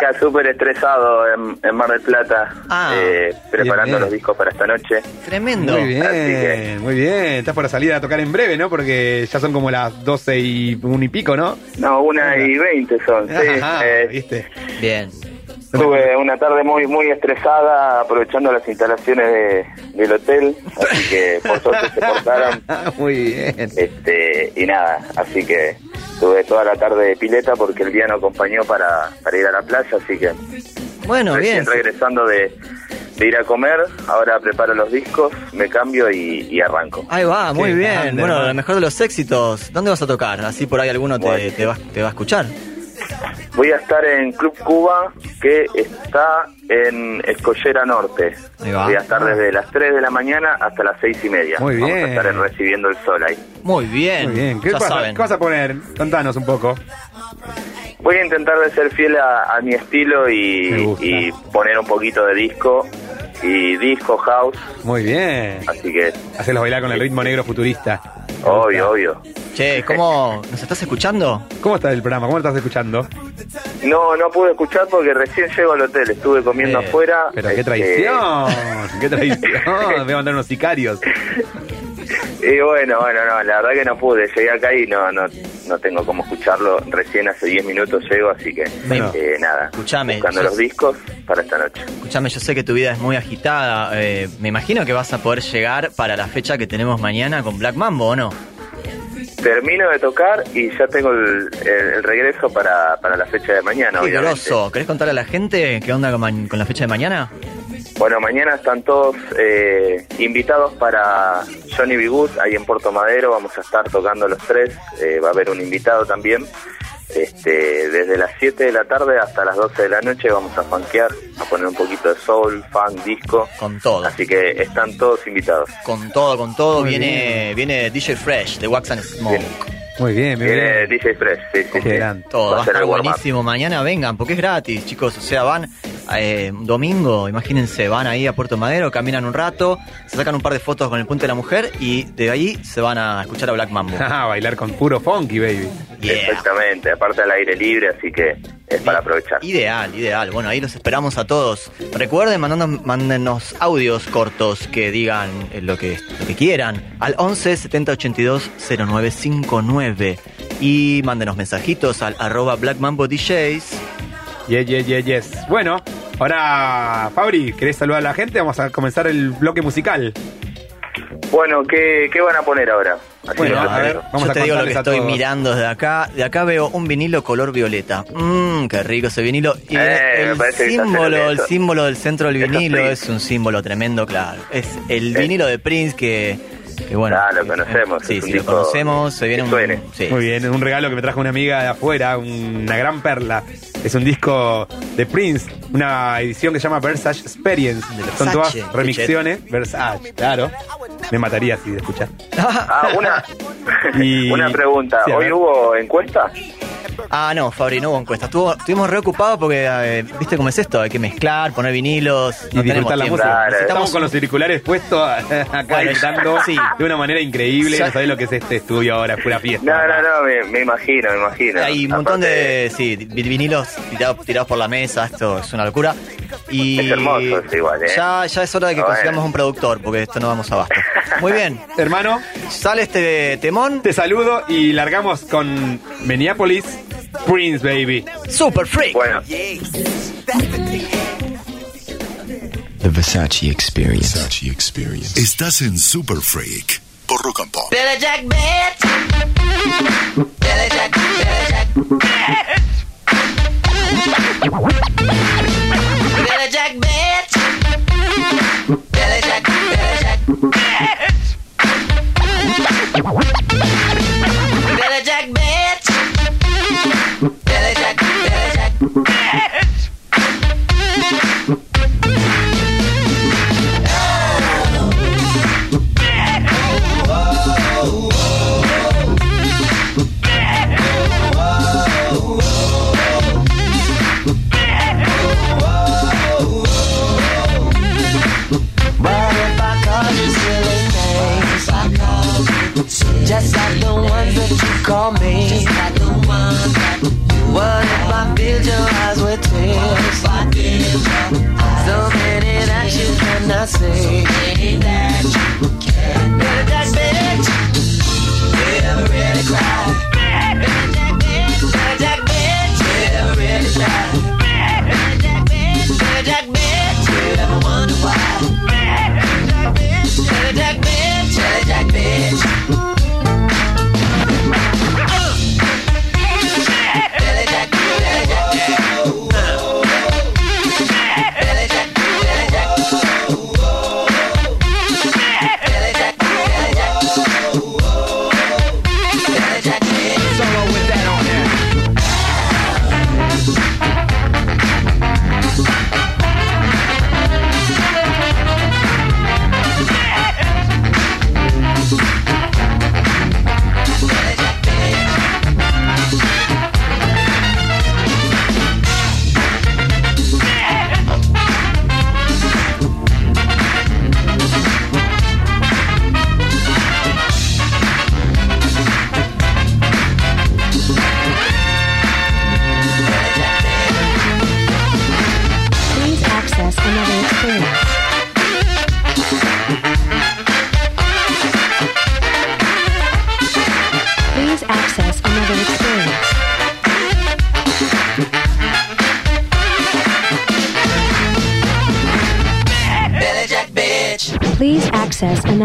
acá súper estresado en, en Mar del Plata, Ah, eh, preparando bien, bien. los discos para esta noche. Tremendo. Muy bien, que- muy bien. Estás por salir a tocar en breve, ¿no? Porque ya son como las 12 y un y pico, ¿no? No, una y veinte son, sí. Ajá, Eh, ¿viste? Bien. Tuve una tarde muy muy estresada aprovechando las instalaciones de- del hotel, así que por suerte se [laughs] portaron. Muy bien. Este, y nada, así que tuve toda la tarde de pileta porque el día no acompañó para, para ir a la playa, así que Bueno, bien. regresando de, de ir a comer, ahora preparo los discos, me cambio y, y arranco. Ahí va, muy bien. grande, bueno, lo mejor de los éxitos. ¿Dónde vas a tocar? Así por ahí alguno te, Bueno. te va, te va a escuchar. Voy a estar en Club Cuba, que está en Escollera Norte. Voy a estar desde las 3 de la mañana hasta las 6 y media. Muy Vamos bien. a estar en recibiendo el sol ahí. Muy bien. Muy bien. ¿Qué, ya pasa- saben. ¿Qué vas a poner? Contanos un poco. Voy a intentar de ser fiel a, a mi estilo y poner un poquito de disco y disco house, Muy bien. así que Hacerlos bailar con el ritmo negro futurista. Obvio, obvio. Che, ¿cómo nos estás escuchando? ¿Cómo está el programa? ¿Cómo lo estás escuchando? No, no pude escuchar porque recién llego al hotel, estuve comiendo Eh, afuera. Pero qué este, traición. Qué traición. [laughs] Voy a mandar unos sicarios. Y bueno, bueno, no, la verdad que no pude. Llegué acá y no, no, no tengo cómo escucharlo. Recién hace 10 minutos llego, así que Bueno, eh, nada. escuchame, Buscando yo- los discos para esta noche. Escuchame, yo sé que tu vida es muy agitada. eh, me imagino que vas a poder llegar para la fecha que tenemos mañana con Black Mambo, ¿o no? Termino de tocar y ya tengo el, el- el regreso para, para la fecha de mañana, Qué obviamente. ¿Querés contarle a la gente qué onda con, con la fecha de mañana? Bueno, mañana están todos eh, invitados para Johnny B. Good, ahí en Puerto Madero. Vamos a estar tocando los tres. eh, va a haber un invitado también. Este, desde las 7 de la tarde hasta las 12 de la noche vamos a funkear, a poner un poquito de soul, funk, disco. Con todo. Así que están todos invitados. Con todo, con todo. Muy viene, viene DJ Fresh de Wax and Smoke. Muy bien, muy Viene bien. DJ Fresh, sí, sí, sí. Todo, va a ser estar buenísimo. Mañana vengan, porque es gratis, chicos. O sea, van eh, un domingo, imagínense, van ahí a Puerto Madero, caminan un rato, se sacan un par de fotos con el puente de la mujer y de ahí se van a escuchar a Black Mambo. [laughs] Ah, bailar con puro funky, baby. Yeah. Exactamente, aparte al aire libre, así que es para aprovechar. Ideal, ideal. Bueno, ahí los esperamos a todos. Recuerden, mandando, mándenos audios cortos que digan lo que, lo que quieran al 11 70 82 0959 y mándenos mensajitos al arroba Black Mambo DJs. Yes, yes, yes, yes. Bueno, ahora, Fabri, ¿querés saludar a la gente? Vamos a comenzar el bloque musical. Bueno, ¿qué, qué van a poner ahora? Así Bueno, a ver, vamos Yo a te digo lo que estoy todos. mirando desde acá. De acá veo un vinilo color violeta. Mmm, qué rico ese vinilo. Y Eh, me el símbolo, el eso. símbolo del centro del es vinilo es un símbolo tremendo, claro. Es el Eh. vinilo de Prince que, que bueno. Ah, lo conocemos, Sí, es un sí, lo conocemos. Se viene un. suene. sí. Muy bien, es un regalo que me trajo una amiga de afuera, una gran perla. Es un disco de Prince, una edición que se llama Versace Experience. Son todas remixiones. Versace, claro. Me mataría si de escuchar. Ah, [laughs] una, Y- una pregunta. Sí, ¿Hoy hubo encuesta? Ah, no, Fabri, no hubo encuesta. Estuvo, estuvimos reocupados porque, eh, ¿viste cómo es esto? Hay que mezclar, poner vinilos. Y no tenemos disfrutar la tiempo. música. Claro, Estamos con los auriculares puestos [laughs] acá Bueno, editando sí. de una manera increíble. Ya- No sabés lo que es este estudio ahora, es pura fiesta. No, no, no, me, me imagino, me imagino. Hay un montón Aparte, de sí, vi- vinilos tirados, tirados por la mesa, esto es una locura. Y Es hermoso esto igual, ¿eh? ya, ya es hora de que Bueno. consigamos un productor, porque esto no vamos abasto. Muy bien, [laughs] Hermano, sale este temón, te saludo y largamos con Minneapolis Prince, baby. Super Freak. Bueno, The Versace Experience. Versace Experience. Estás en Super Freak por Rock and Pop. Jack bitch. Jack, Jack. Billy Jack bitch. Billy Jack, Billy Jack bitch.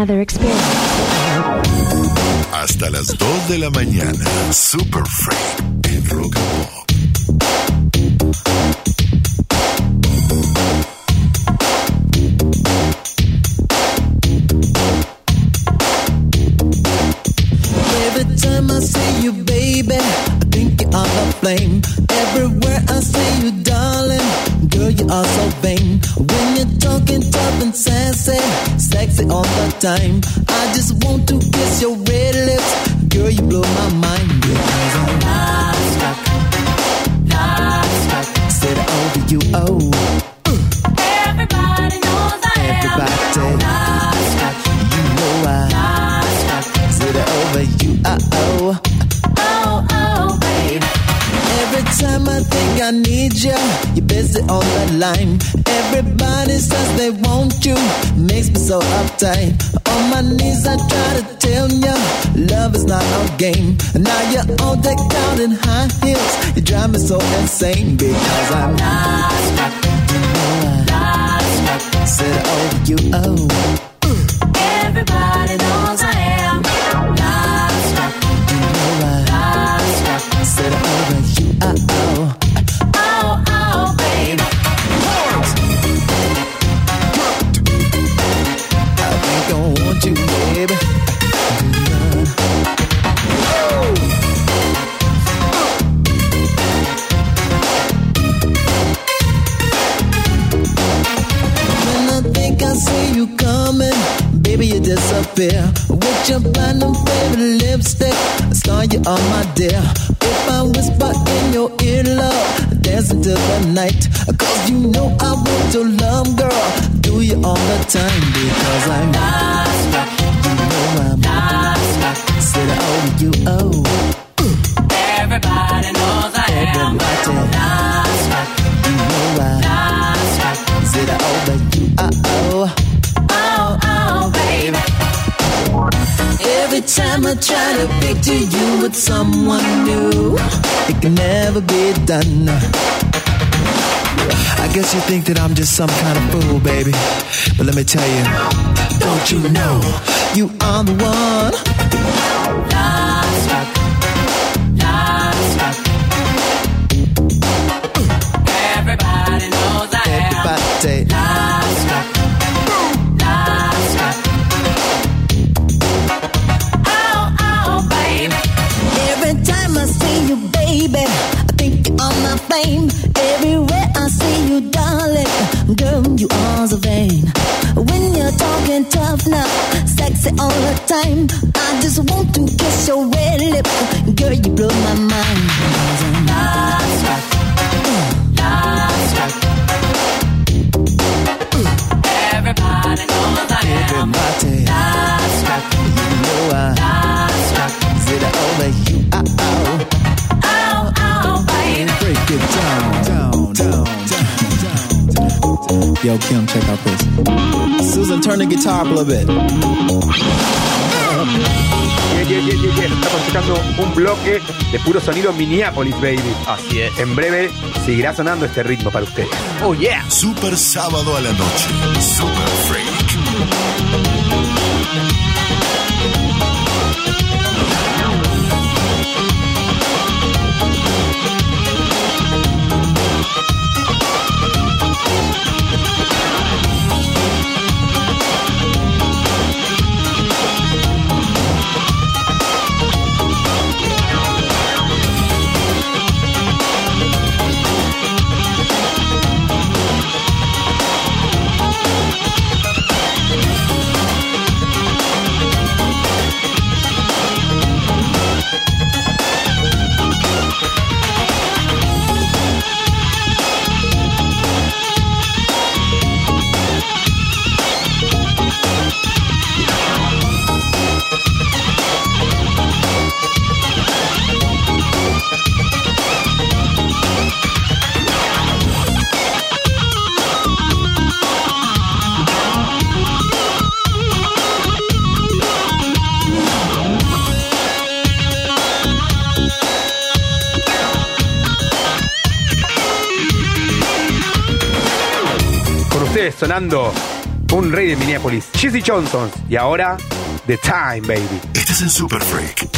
Another experience. So insane because I'm starstruck. You know I said over you, oh. You coming, baby, you disappear. With your platinum favorite lipstick, I saw you on my dear. If I whisper in your ear, love, dance into the night. Cause you know I want your love, girl. Do you all the time because I'm starstruck. You know I'm starstruck. Said over you, oh. Everybody knows I am starstruck. You know I said over you, uh oh. Oh, Every time I try to picture you with someone new, it can never be done. I guess you think that I'm just some kind of fool, baby. But let me tell you, don't you know you are the one? Everybody knows I Everybody am. All's a vain. When you're talking tough now, sexy all the time. I just want to kiss your red lip, girl. You blow my mind. Starstruck, starstruck. Everybody knows I am starstruck. You know I starstruck. Zit over you. Uh oh. Ow, ow, baby. Break it down, down, down, down, down. Yo, Kim, check out this. Susan, turn the guitar up a little bit. Bien, bien, bien, bien, bien. Estamos escuchando un bloque de puro sonido Minneapolis, baby. Así es. En breve seguirá sonando este ritmo para ustedes. Oh, yeah. Super sábado a la noche. Super Freak. Un rey de Minneapolis, Jesse Johnson. Y ahora, The Time, baby. Estás en Super Freak.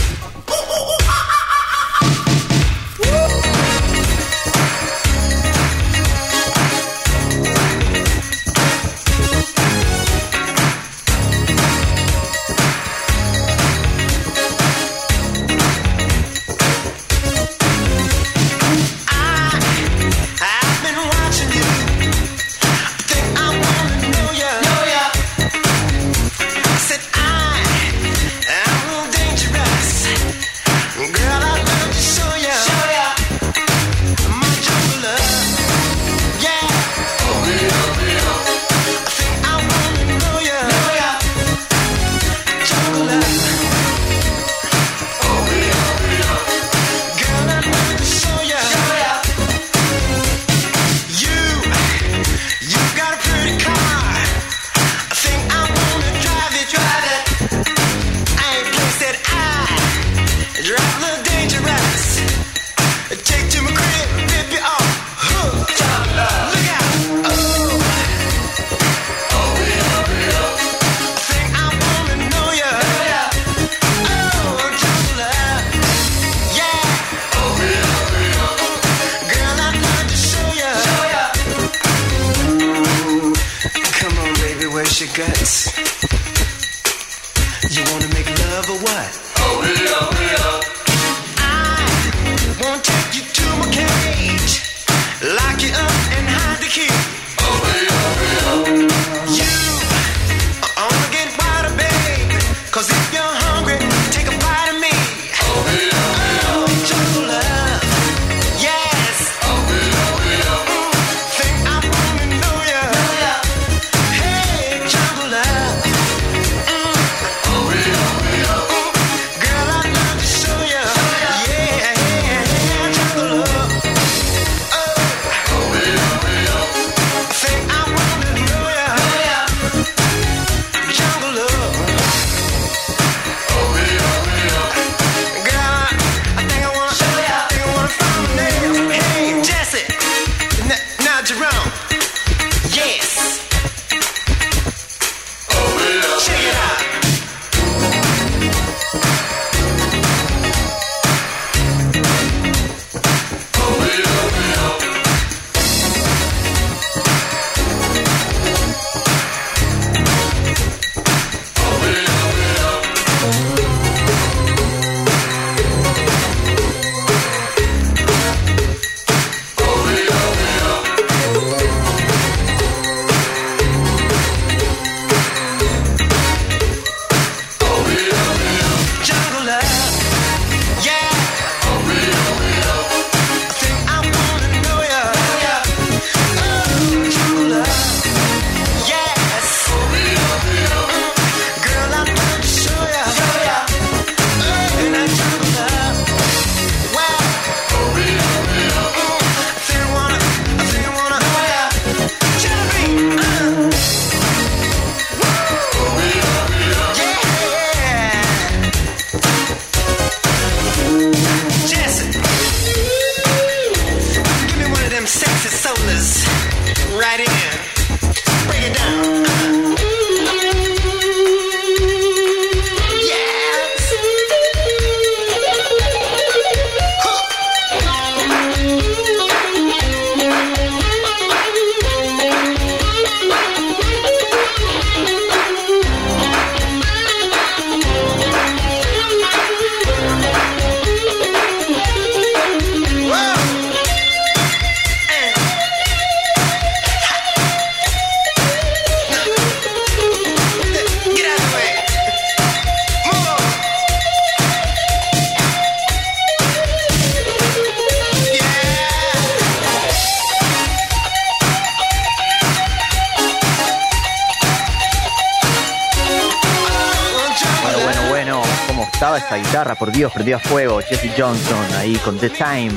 ¿Cómo estaba esa guitarra? Por Dios, prendió a fuego. Jesse Johnson ahí con The Time.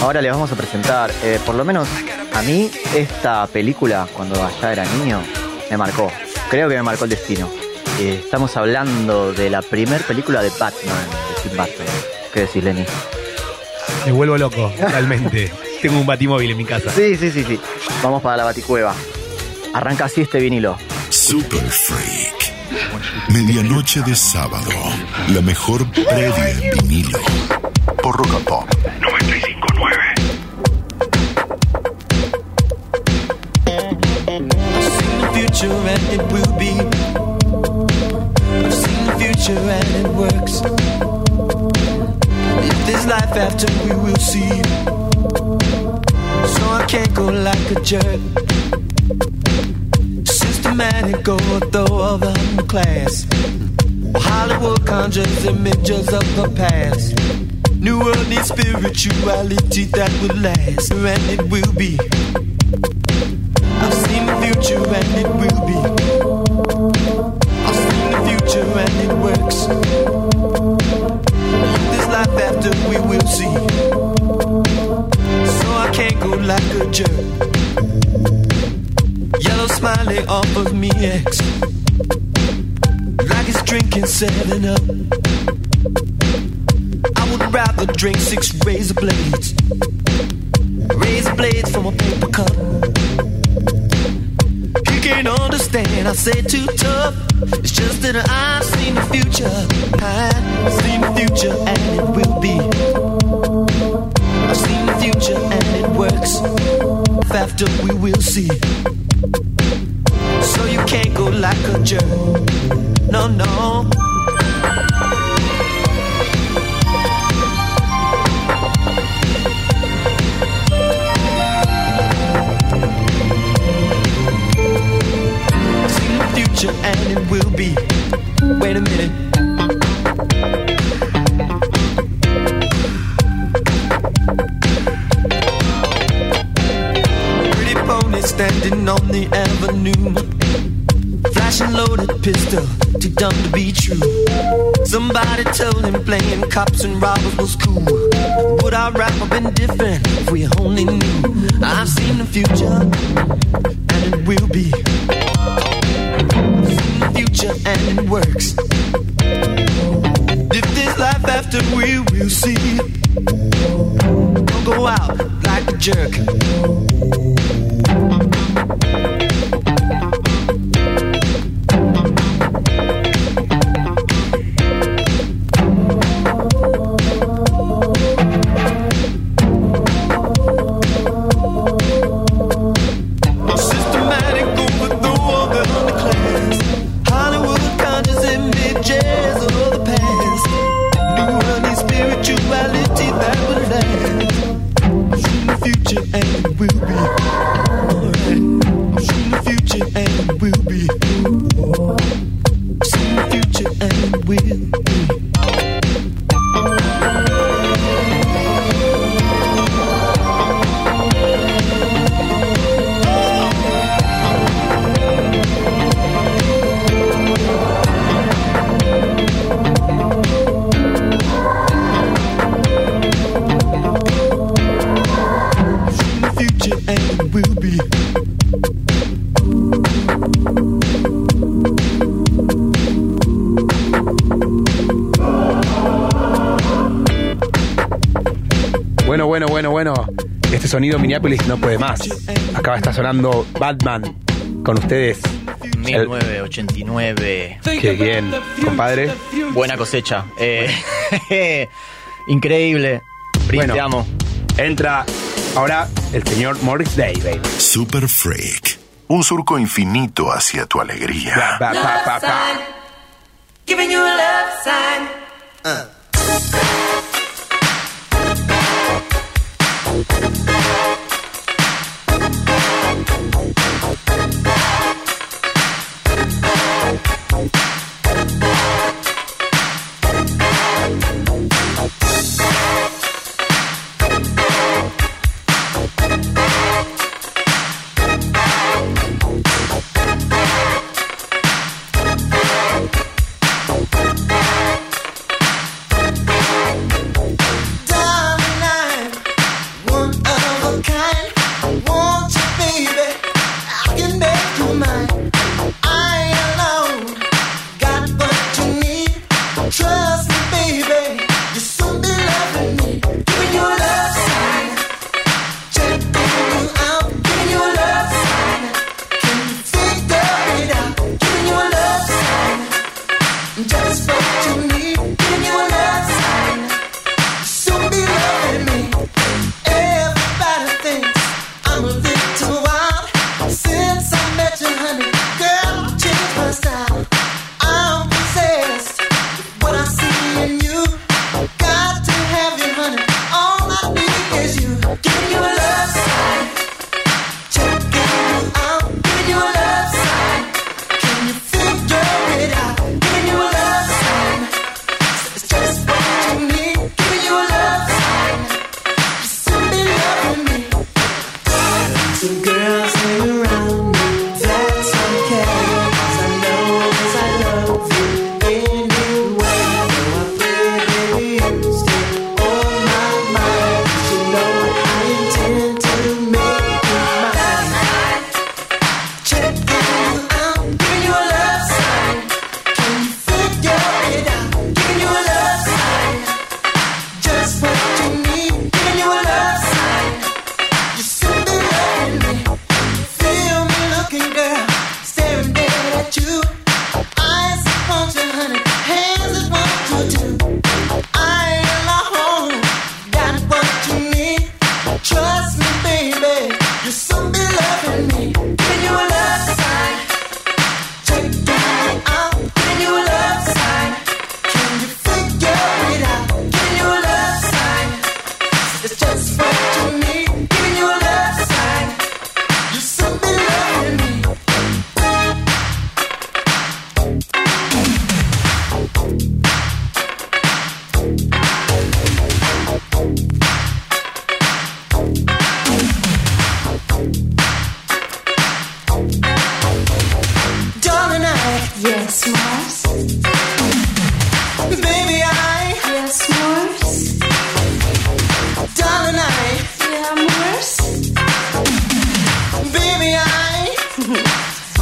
Ahora les vamos a presentar, eh, por lo menos a mí, esta película, cuando ya era niño, me marcó. Creo que me marcó el destino. Eh, estamos hablando de la primer película de Batman, de Tim Burton. ¿Qué decís, Lenny? Me vuelvo loco, realmente. [laughs] Tengo un batimóvil en mi casa. Sí, sí, sí, sí. Vamos para la baticueva. Arranca así este vinilo. Super Freak. Medianoche de sábado. La mejor previa en vinilo. Por Rock and Pop 959. I've seen the future and it will be. I've seen the future and it works. If there's life after, we will see. So I can't go like a jerk. Systematic ortho class. Hollywood conjures images of the past. New world needs spirituality that will last, and it will be. I've seen the future and it will be. I've seen the future and it works. This life after we will see. So I can't go like a jerk. Yellow smiley offers me X. Like he's drinking 7 up. I would rather drink six razor blades. Razor blades from a paper cup. You can't understand, I say too tough. It's just that I've seen the future. I've seen the future and it will be. I've seen the future and it works. After we will see. Like a jerk. No, no. I've the future and it will be. Wait a minute. Pretty pony standing on the avenue. Pistol, too dumb to be true. Somebody told him playing cops and robbers was cool. Would our rap have been different if we only knew? I've seen the future, and it will be. I've seen the future, and it works. If there's life after, we will see. Don't go out like a jerk. bueno, bueno, este sonido Minneapolis no puede más. Acaba está sonando Batman con ustedes. 1989. Qué bien, compadre. Buena cosecha. Eh, [laughs] increíble. Bueno, te amo. Entra ahora el señor Morris Day, baby. Super Freak. Un surco infinito hacia tu alegría. Pa, pa, pa, ah.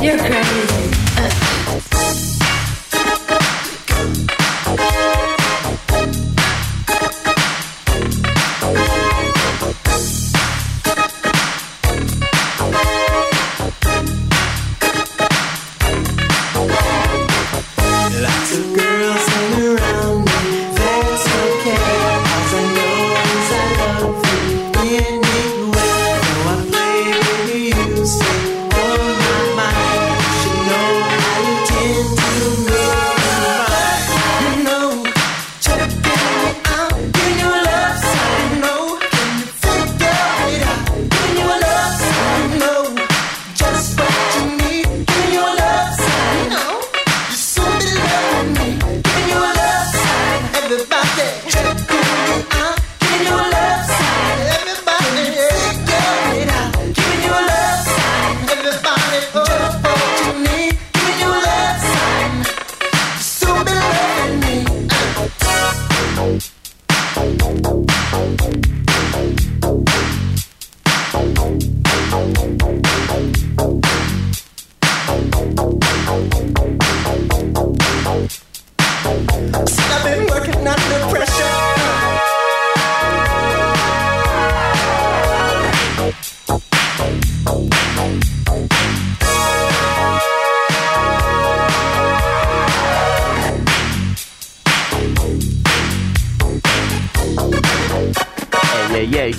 your face.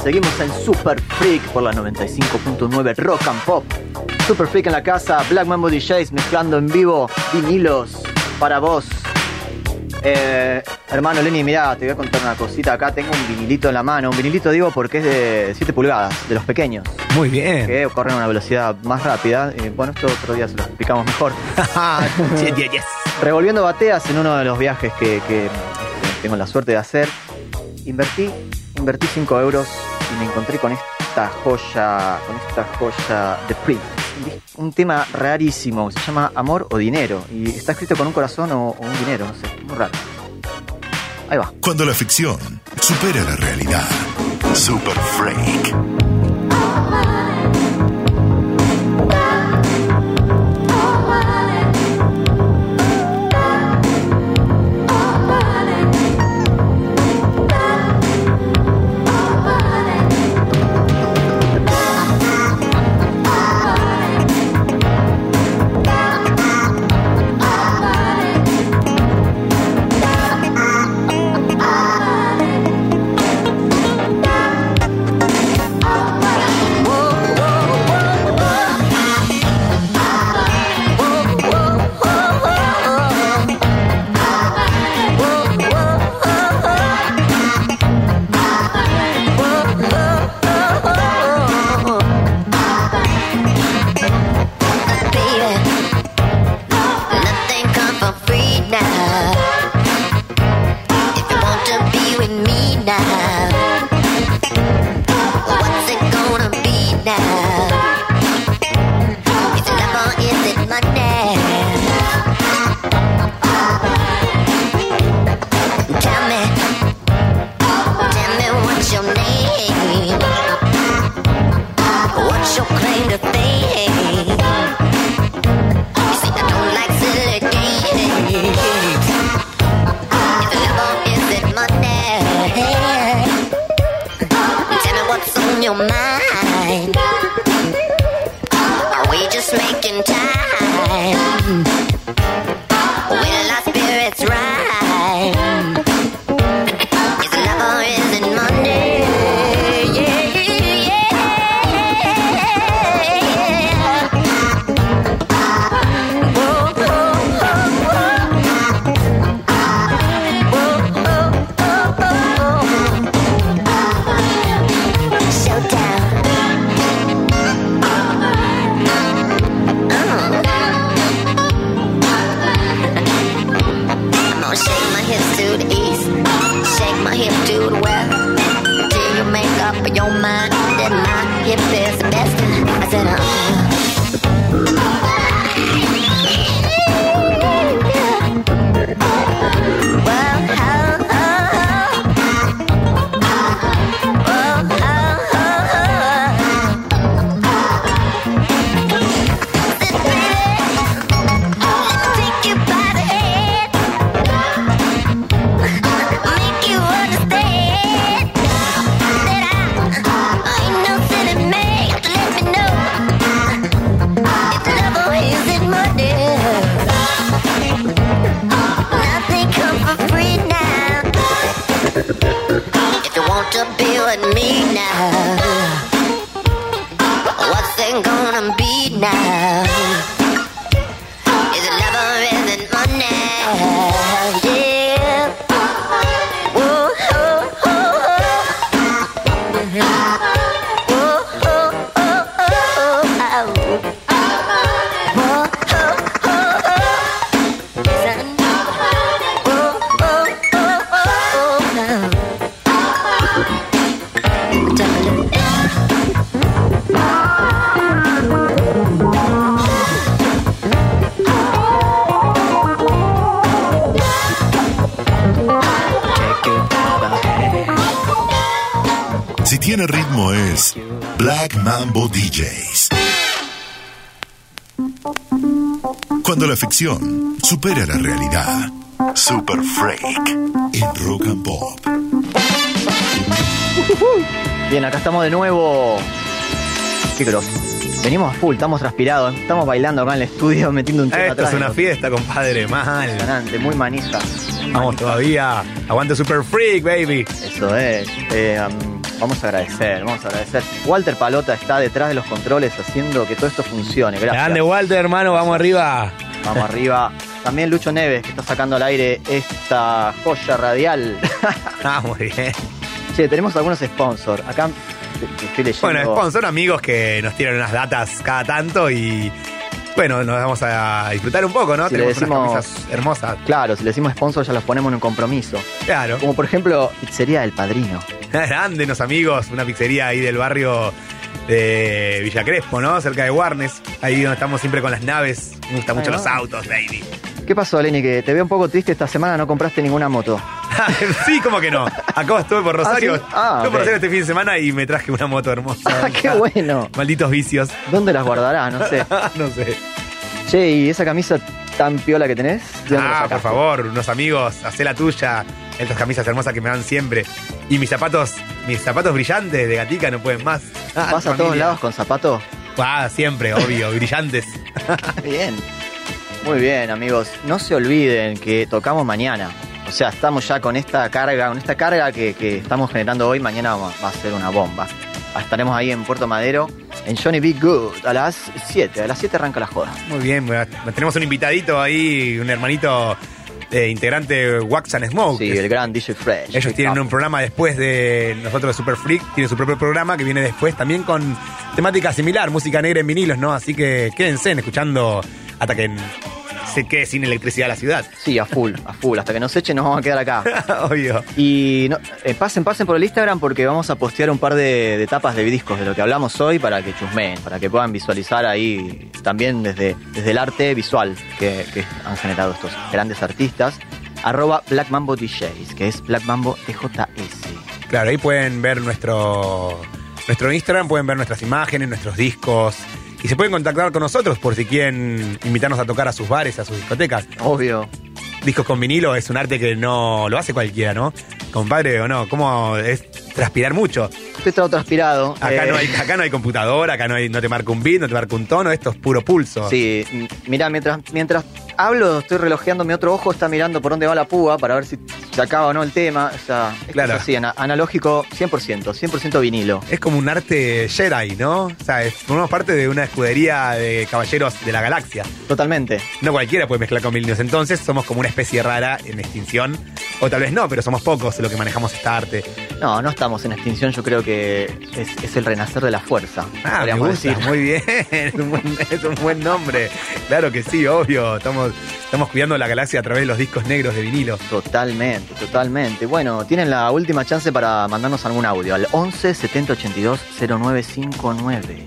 Seguimos en Super Freak por la 95.9 Rock and Pop. Super Freak en la casa, Black Mambo DJs mezclando en vivo vinilos para vos. Eh, hermano Lenny, mirá, te voy a contar una cosita. Acá tengo un vinilito en la mano. Un vinilito digo porque es de 7 pulgadas, de los pequeños. Muy bien. Que corren a una velocidad más rápida. Y bueno, esto otro día se lo explicamos mejor. Yes, yes, yes. Revolviendo bateas en uno de los viajes que, que, tengo la suerte de hacer, invertí, invertí 5 euros me encontré con esta joya, con esta joya de Prince. Un tema rarísimo, se llama Amor o Dinero. Y está escrito con un corazón o, o un dinero, no sé, muy raro. Ahí va. Cuando la ficción supera la realidad. Super Freak. Supera la realidad. Super Freak en Rock and Pop. Bien, acá estamos de nuevo. Qué. Venimos a full, estamos transpirados, estamos bailando acá en el estudio, [laughs] metiendo un tema Esto atrás. es una fiesta, compadre, mal. Impresionante, muy manija. Vamos todavía. Aguante Super Freak, baby. Eso es. Eh, um, vamos a agradecer, vamos a agradecer. Walter Palota está detrás de los controles haciendo que todo esto funcione. Gracias. Grande Walter, hermano, vamos arriba. Vamos arriba. También Lucho Neves, que está sacando al aire esta joya radial. [laughs] Ah, muy bien. Che, tenemos algunos sponsors. Acá estoy leyendo. Bueno, sponsor amigos que nos tiran unas datas cada tanto y bueno, nos vamos a disfrutar un poco, ¿no? Si Tenemos decimos- unas camisas hermosas. Claro, si le decimos sponsor ya los ponemos en un compromiso. Claro. Como por ejemplo, Pizzería del Padrino. [laughs] Grande, los amigos, una pizzería ahí del barrio de Villa Crespo, ¿no? Cerca de Warnes, ahí donde estamos siempre con las naves. Me gustan mucho los autos, baby. ¿Qué pasó, Lenny? Que te veo un poco triste esta semana, no compraste ninguna moto. [laughs] sí, como que no. Acá estuve por Rosario. Ah, ¿sí? Ah, estuve por. Rosario este fin de semana y me traje una moto hermosa. Ah, qué bueno. Malditos vicios. ¿Dónde las guardarás? No sé. [laughs] no sé. Che, ¿y esa camisa tan piola que tenés? ¿De dónde la Ah, por favor, unos amigos, hacé la tuya. Estas camisas hermosas que me dan siempre. Y mis zapatos, mis zapatos brillantes de gatica no pueden más. Ah, ¿Vas a todos lados con zapatos? [laughs] Ah, siempre, obvio, brillantes. [laughs] Bien. Muy bien, amigos. No se olviden que tocamos mañana. O sea, estamos ya con esta carga, con esta carga que, que estamos generando hoy, mañana va a ser una bomba. Estaremos ahí en Puerto Madero, en Johnny Be Good, a las 7. A las 7 arranca la joda. Muy bien, tenemos un invitadito ahí, un hermanito eh, integrante de Wax and Smoke. Sí, el gran DJ Fresh. Ellos tienen un programa después de nosotros de Super Freak, tienen su propio programa que viene después también con temática similar, música negra en vinilos, ¿no? Así que quédense escuchando hasta que se quede sin electricidad la ciudad. Sí, a full, a full. Hasta que nos echen nos vamos a quedar acá. [laughs] Obvio. Y no, eh, pasen, pasen por el Instagram porque vamos a postear un par de, de tapas de discos de lo que hablamos hoy para que chusmeen, para que puedan visualizar ahí también desde, desde el arte visual que, que han generado estos grandes artistas. Arroba Black Mambo DJs, que es Black Mambo DJS. Claro, ahí pueden ver nuestro, nuestro Instagram, pueden ver nuestras imágenes, nuestros discos. Y se pueden contactar con nosotros por si quieren invitarnos a tocar a sus bares, a sus discotecas. Obvio. Discos con vinilo es un arte que no lo hace cualquiera, ¿no? Compadre o no, ¿cómo es transpirar mucho? Estoy todo transpirado. Acá, eh, no hay, acá no hay computadora, acá no, hay, no te marca un beat, no te marca un tono, esto es puro pulso. Sí, mira, mientras, mientras hablo, estoy relojeando, mi otro ojo está mirando por dónde va la púa para ver si se acaba o no el tema. O sea, Claro. es así, ana- analógico 100%, 100% vinilo. Es como un arte Jedi, ¿no? O sea, es- formamos parte de una escudería de caballeros de la galaxia. Totalmente. No cualquiera puede mezclar con vinilos, entonces somos como una especie rara en extinción. O tal vez no, pero somos pocos los que manejamos esta arte. No, no estamos en extinción, yo creo que es, es el renacer de la fuerza. Ah, me podríamos gusta, decir. muy bien, [laughs] es un, buen, es un buen nombre. Claro que sí, obvio. Estamos, estamos cuidando la galaxia a través de los discos negros de vinilo. Totalmente, totalmente. Bueno, tienen la última chance para mandarnos algún audio al 11 70 82 0959.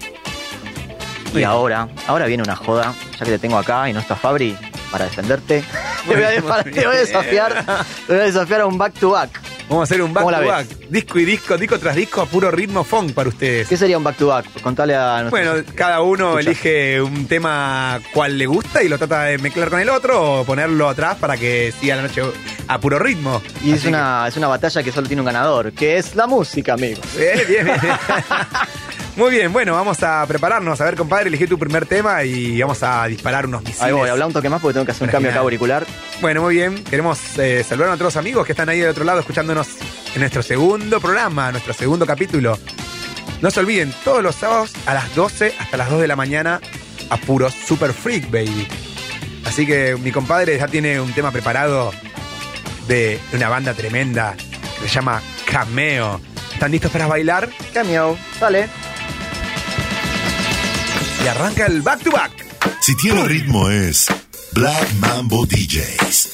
Y ahora, ahora viene una joda, ya que te tengo acá y no está Fabri para defenderte. [laughs] Te voy, a, te voy desafiar, te voy a desafiar a un back to back. Vamos a hacer un back ¿Cómo la to ves? back. Disco y disco, disco tras disco a puro ritmo funk para ustedes. ¿Qué sería un back to back? Contale a Bueno, cada uno Escucha. elige un tema cual le gusta y lo trata de mezclar con el otro o ponerlo atrás para que siga la noche a puro ritmo. Y es una, es una batalla que solo tiene un ganador, que es la música, amigos. Bien, bien, bien. [laughs] Muy bien, bueno, vamos a prepararnos. A ver, compadre, elegí tu primer tema y vamos a disparar unos misiles. Ahí voy, habla un toque más porque tengo que hacer un Para cambio acá auricular. Bueno, muy bien. Queremos eh, saludar a otros amigos que están ahí del otro lado escuchándonos en nuestro segundo programa, nuestro segundo capítulo. No se olviden, todos los sábados a las 12 hasta las 2 de la mañana a puro Super Freak, baby. Así que mi compadre ya tiene un tema preparado de una banda tremenda que se llama Cameo. ¿Están listos para bailar? Cameo, dale. Y arranca el back to back. Si tiene ritmo es Black Mambo DJs.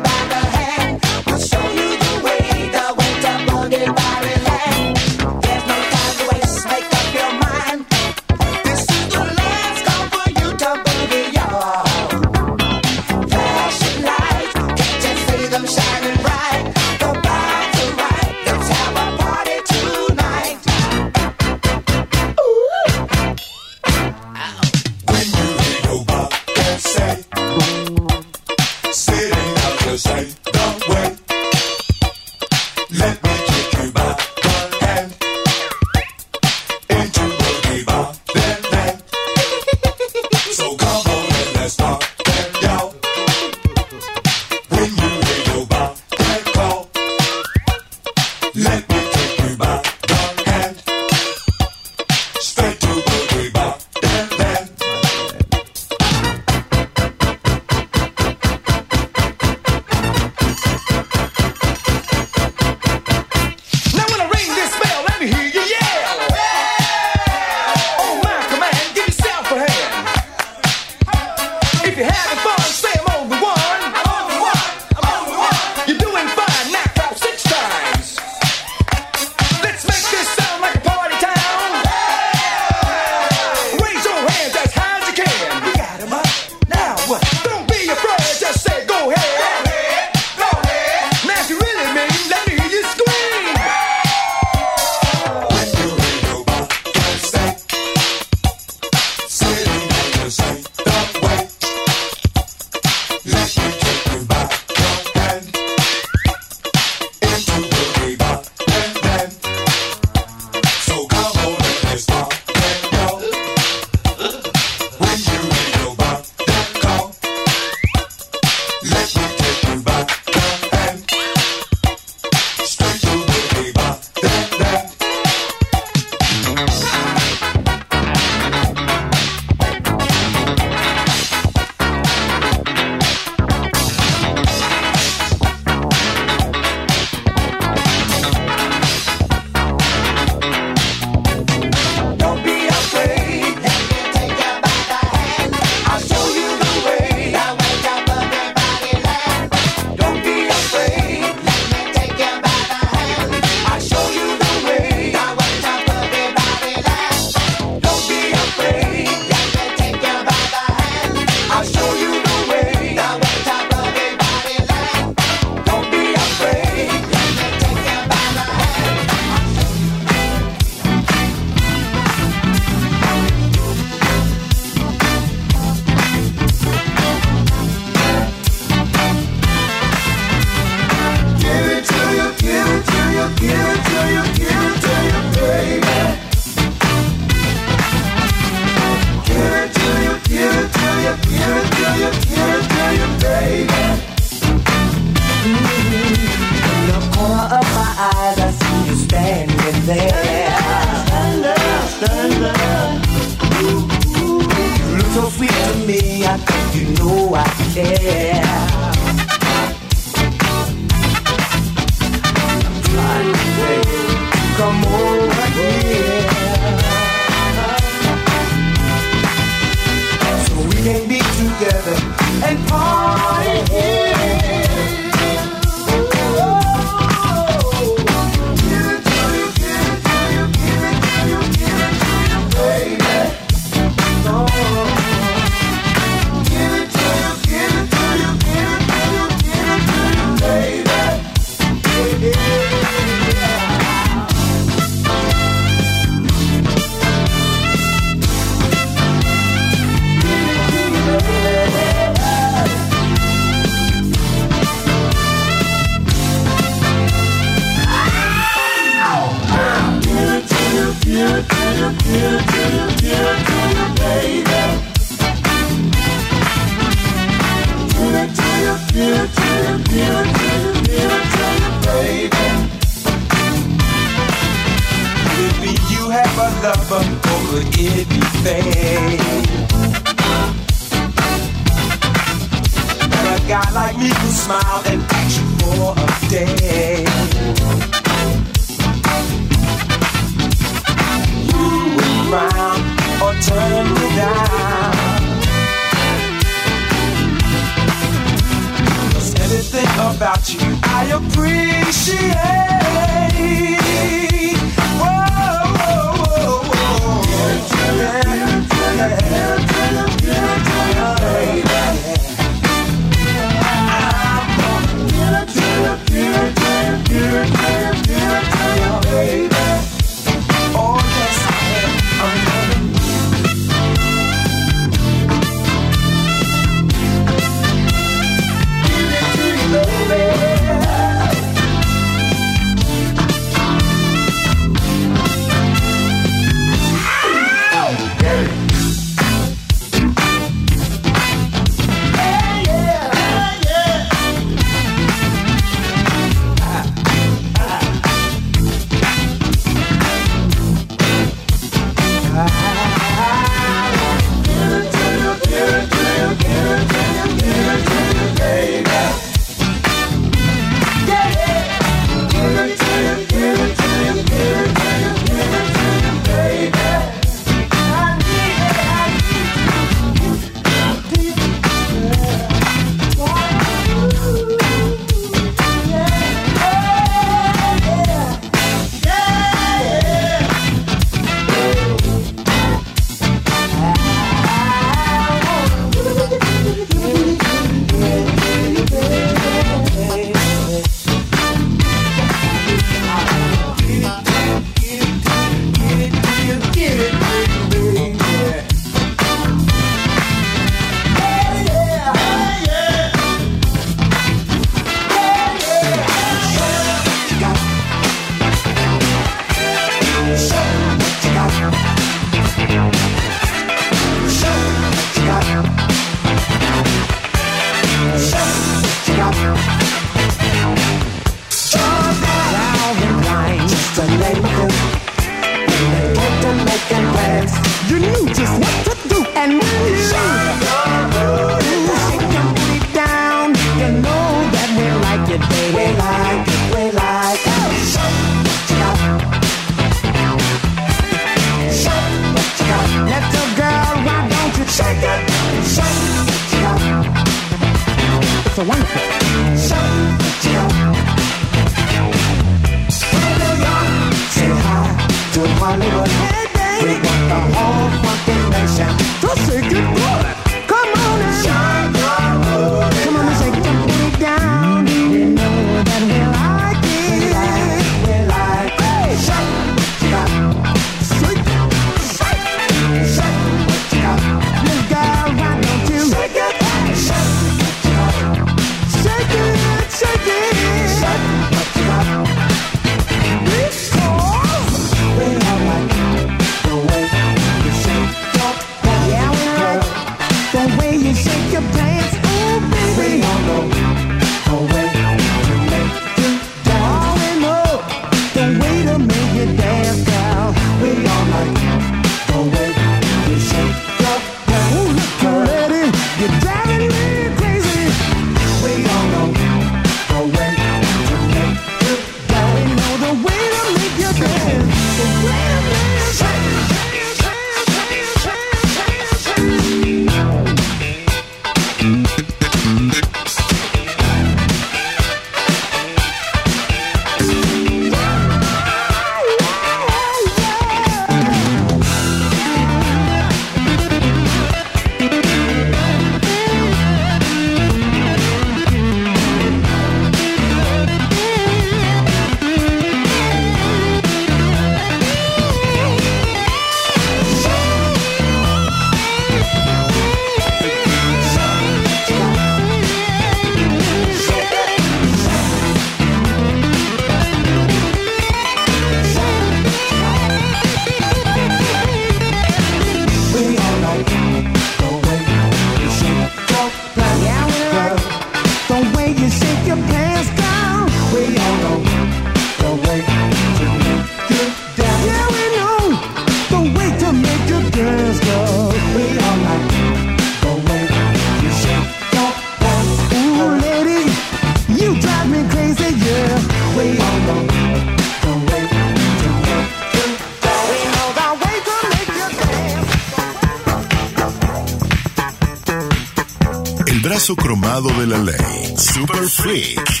La. Super Freak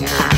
here.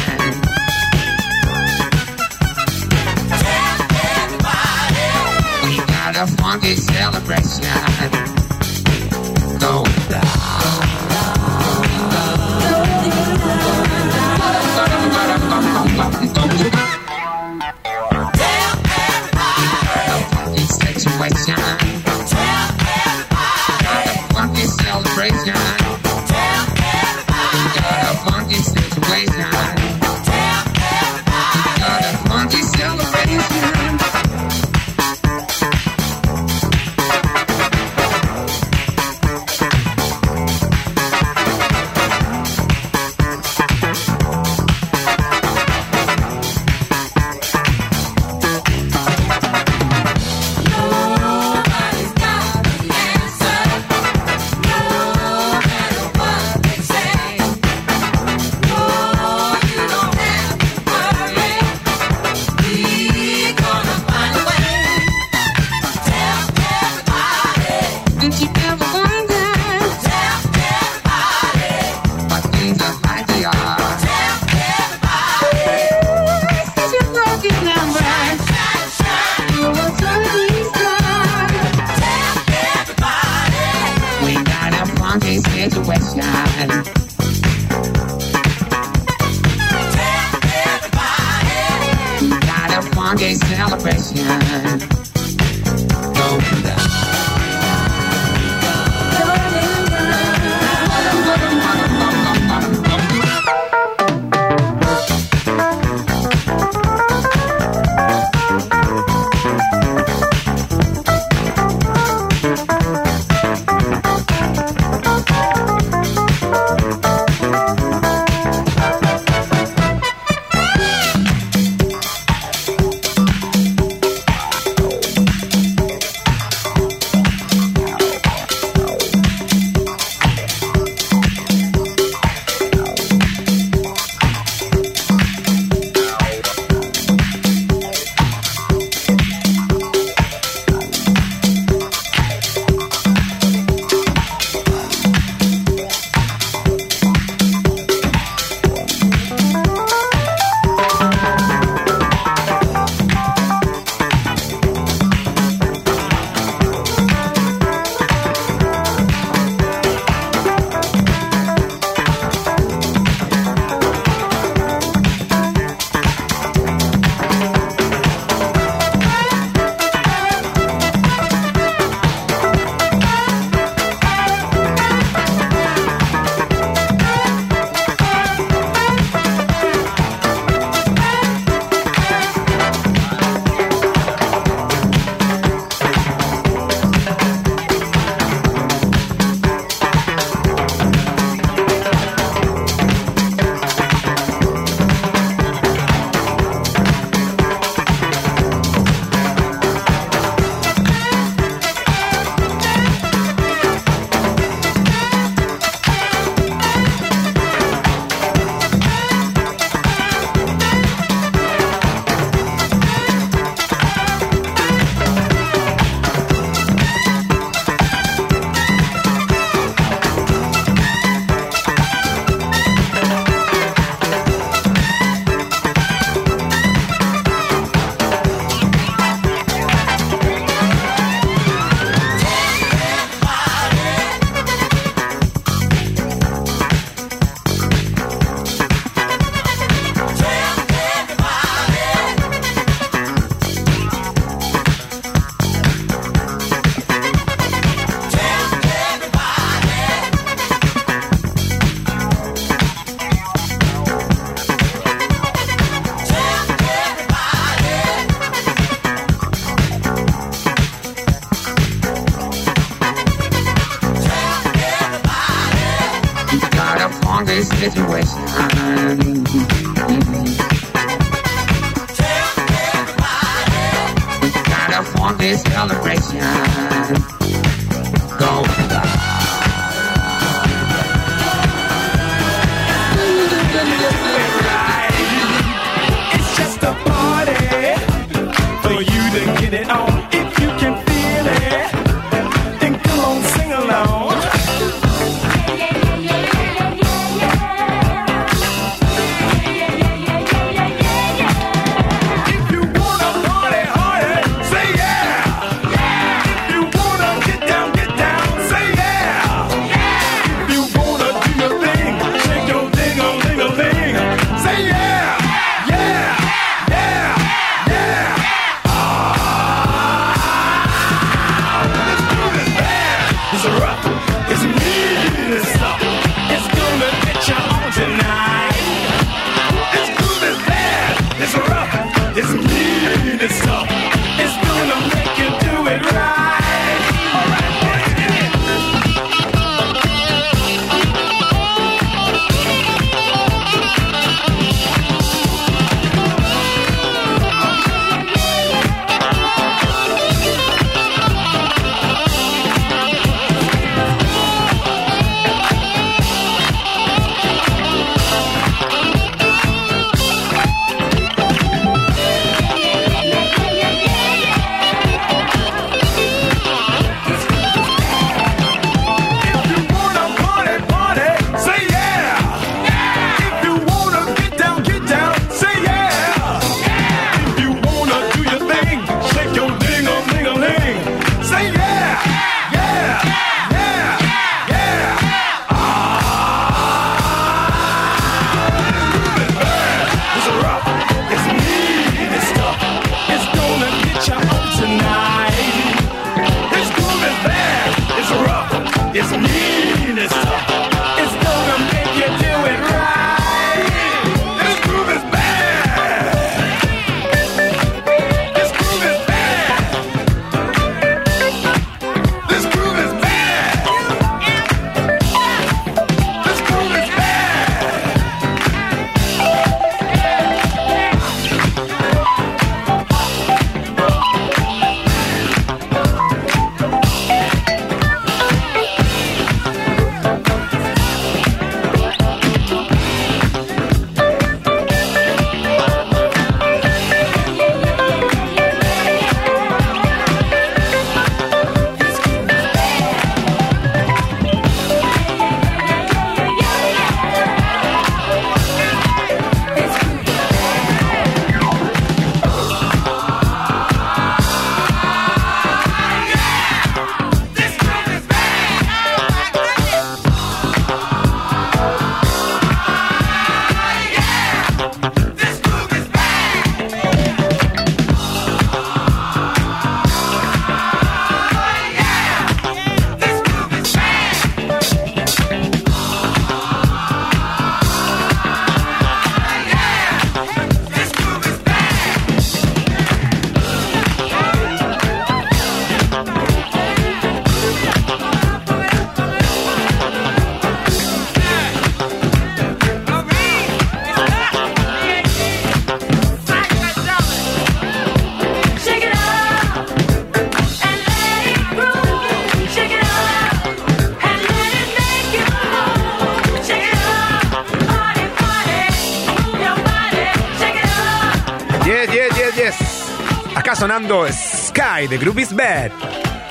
Sonando Sky de Group is Bad.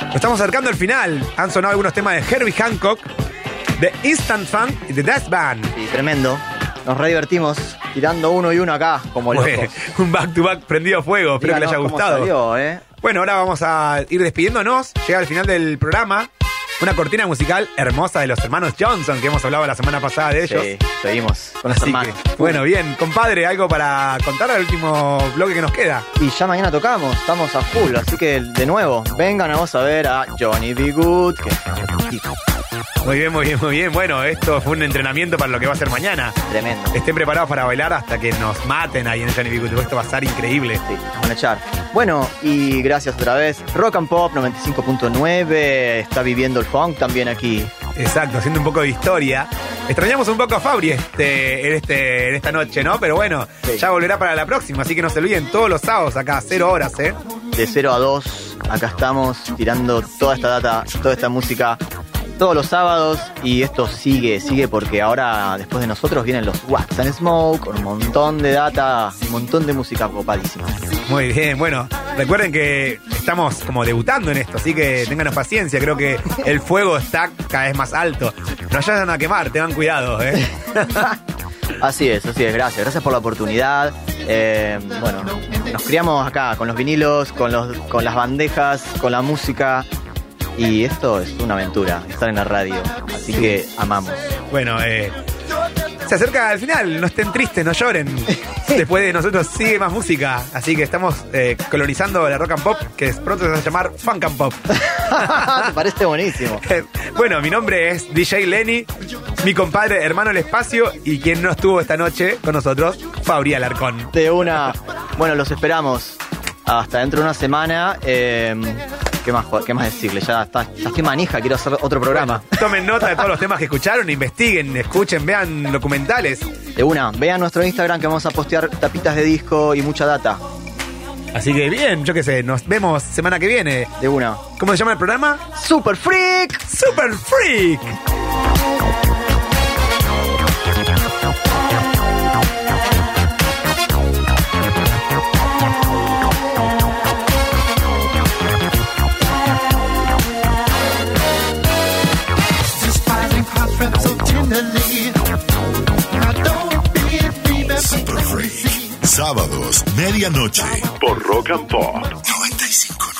Nos estamos acercando al final. Han sonado algunos temas de Herbie Hancock, de Instant Funk y de Death Band. Sí, tremendo. Nos re divertimos tirando uno y uno acá, como locos. Un back to back prendido a fuego. Espero que les haya cómo gustado. salió, ¿eh? Bueno, ahora vamos a ir despidiéndonos. Llega al final del programa. Una cortina musical hermosa de los hermanos Johnson, que hemos hablado la semana pasada de ellos. Sí, seguimos con los Así hermanos. que, bueno, bien, compadre, algo para contar al último bloque que nos queda. Y ya mañana tocamos, estamos a full, así que de nuevo, vengan vamos a ver a Johnny B. Good, que Muy bien, muy bien, muy bien. Bueno, esto fue un entrenamiento para lo que va a ser mañana. Tremendo. Estén preparados para bailar hasta que nos maten ahí en el. Good. Esto va a estar increíble. Sí, nos van a echar. Bueno, y gracias otra vez. Rock and Pop 95.9 está viviendo el funk también aquí. Exacto, haciendo un poco de historia. Extrañamos un poco a Fabri este, en, este, en esta noche, ¿no? Pero bueno, ya volverá para la próxima, así que no se olviden todos los sábados acá, cero horas, ¿eh? De 0 a 2, acá estamos tirando toda esta data, toda esta música todos los sábados y esto sigue, sigue porque ahora después de nosotros vienen los Wax and Smoke con un montón de data, un montón de música copadísima. Muy bien, bueno, recuerden que estamos como debutando en esto, así que tenganos paciencia, creo que el fuego está cada vez más alto. No vayan a quemar, tengan cuidado, ¿eh? [laughs] Así es, así es, gracias, gracias por la oportunidad. Eh, bueno, nos criamos acá con los vinilos, con, los, con las bandejas, con la música. Y esto es una aventura, estar en la radio. Así que amamos. Bueno, eh, se acerca al final, no estén tristes, no lloren. [laughs] Después de nosotros sigue más música, así que estamos eh, colonizando la rock and pop, que pronto se va a llamar funk and pop. [laughs] Te parece buenísimo. [laughs] bueno, mi nombre es DJ Lenny, mi compadre hermano El Espacio y quien no estuvo esta noche con nosotros, Fabri Alarcón. De una. Bueno, los esperamos hasta dentro de una semana. Eh, ¿qué, más, ¿Qué más decirle? Ya, está, ya estoy manija, quiero hacer otro programa. Tomen nota de todos los temas que escucharon, investiguen, escuchen, vean documentales. De una, vean nuestro Instagram que vamos a postear tapitas de disco y mucha data. Así que bien, yo qué sé, nos vemos semana que viene. De una. ¿Cómo se llama el programa? Super Freak. Super Freak. Sábados, medianoche, por Rock and Pop 95.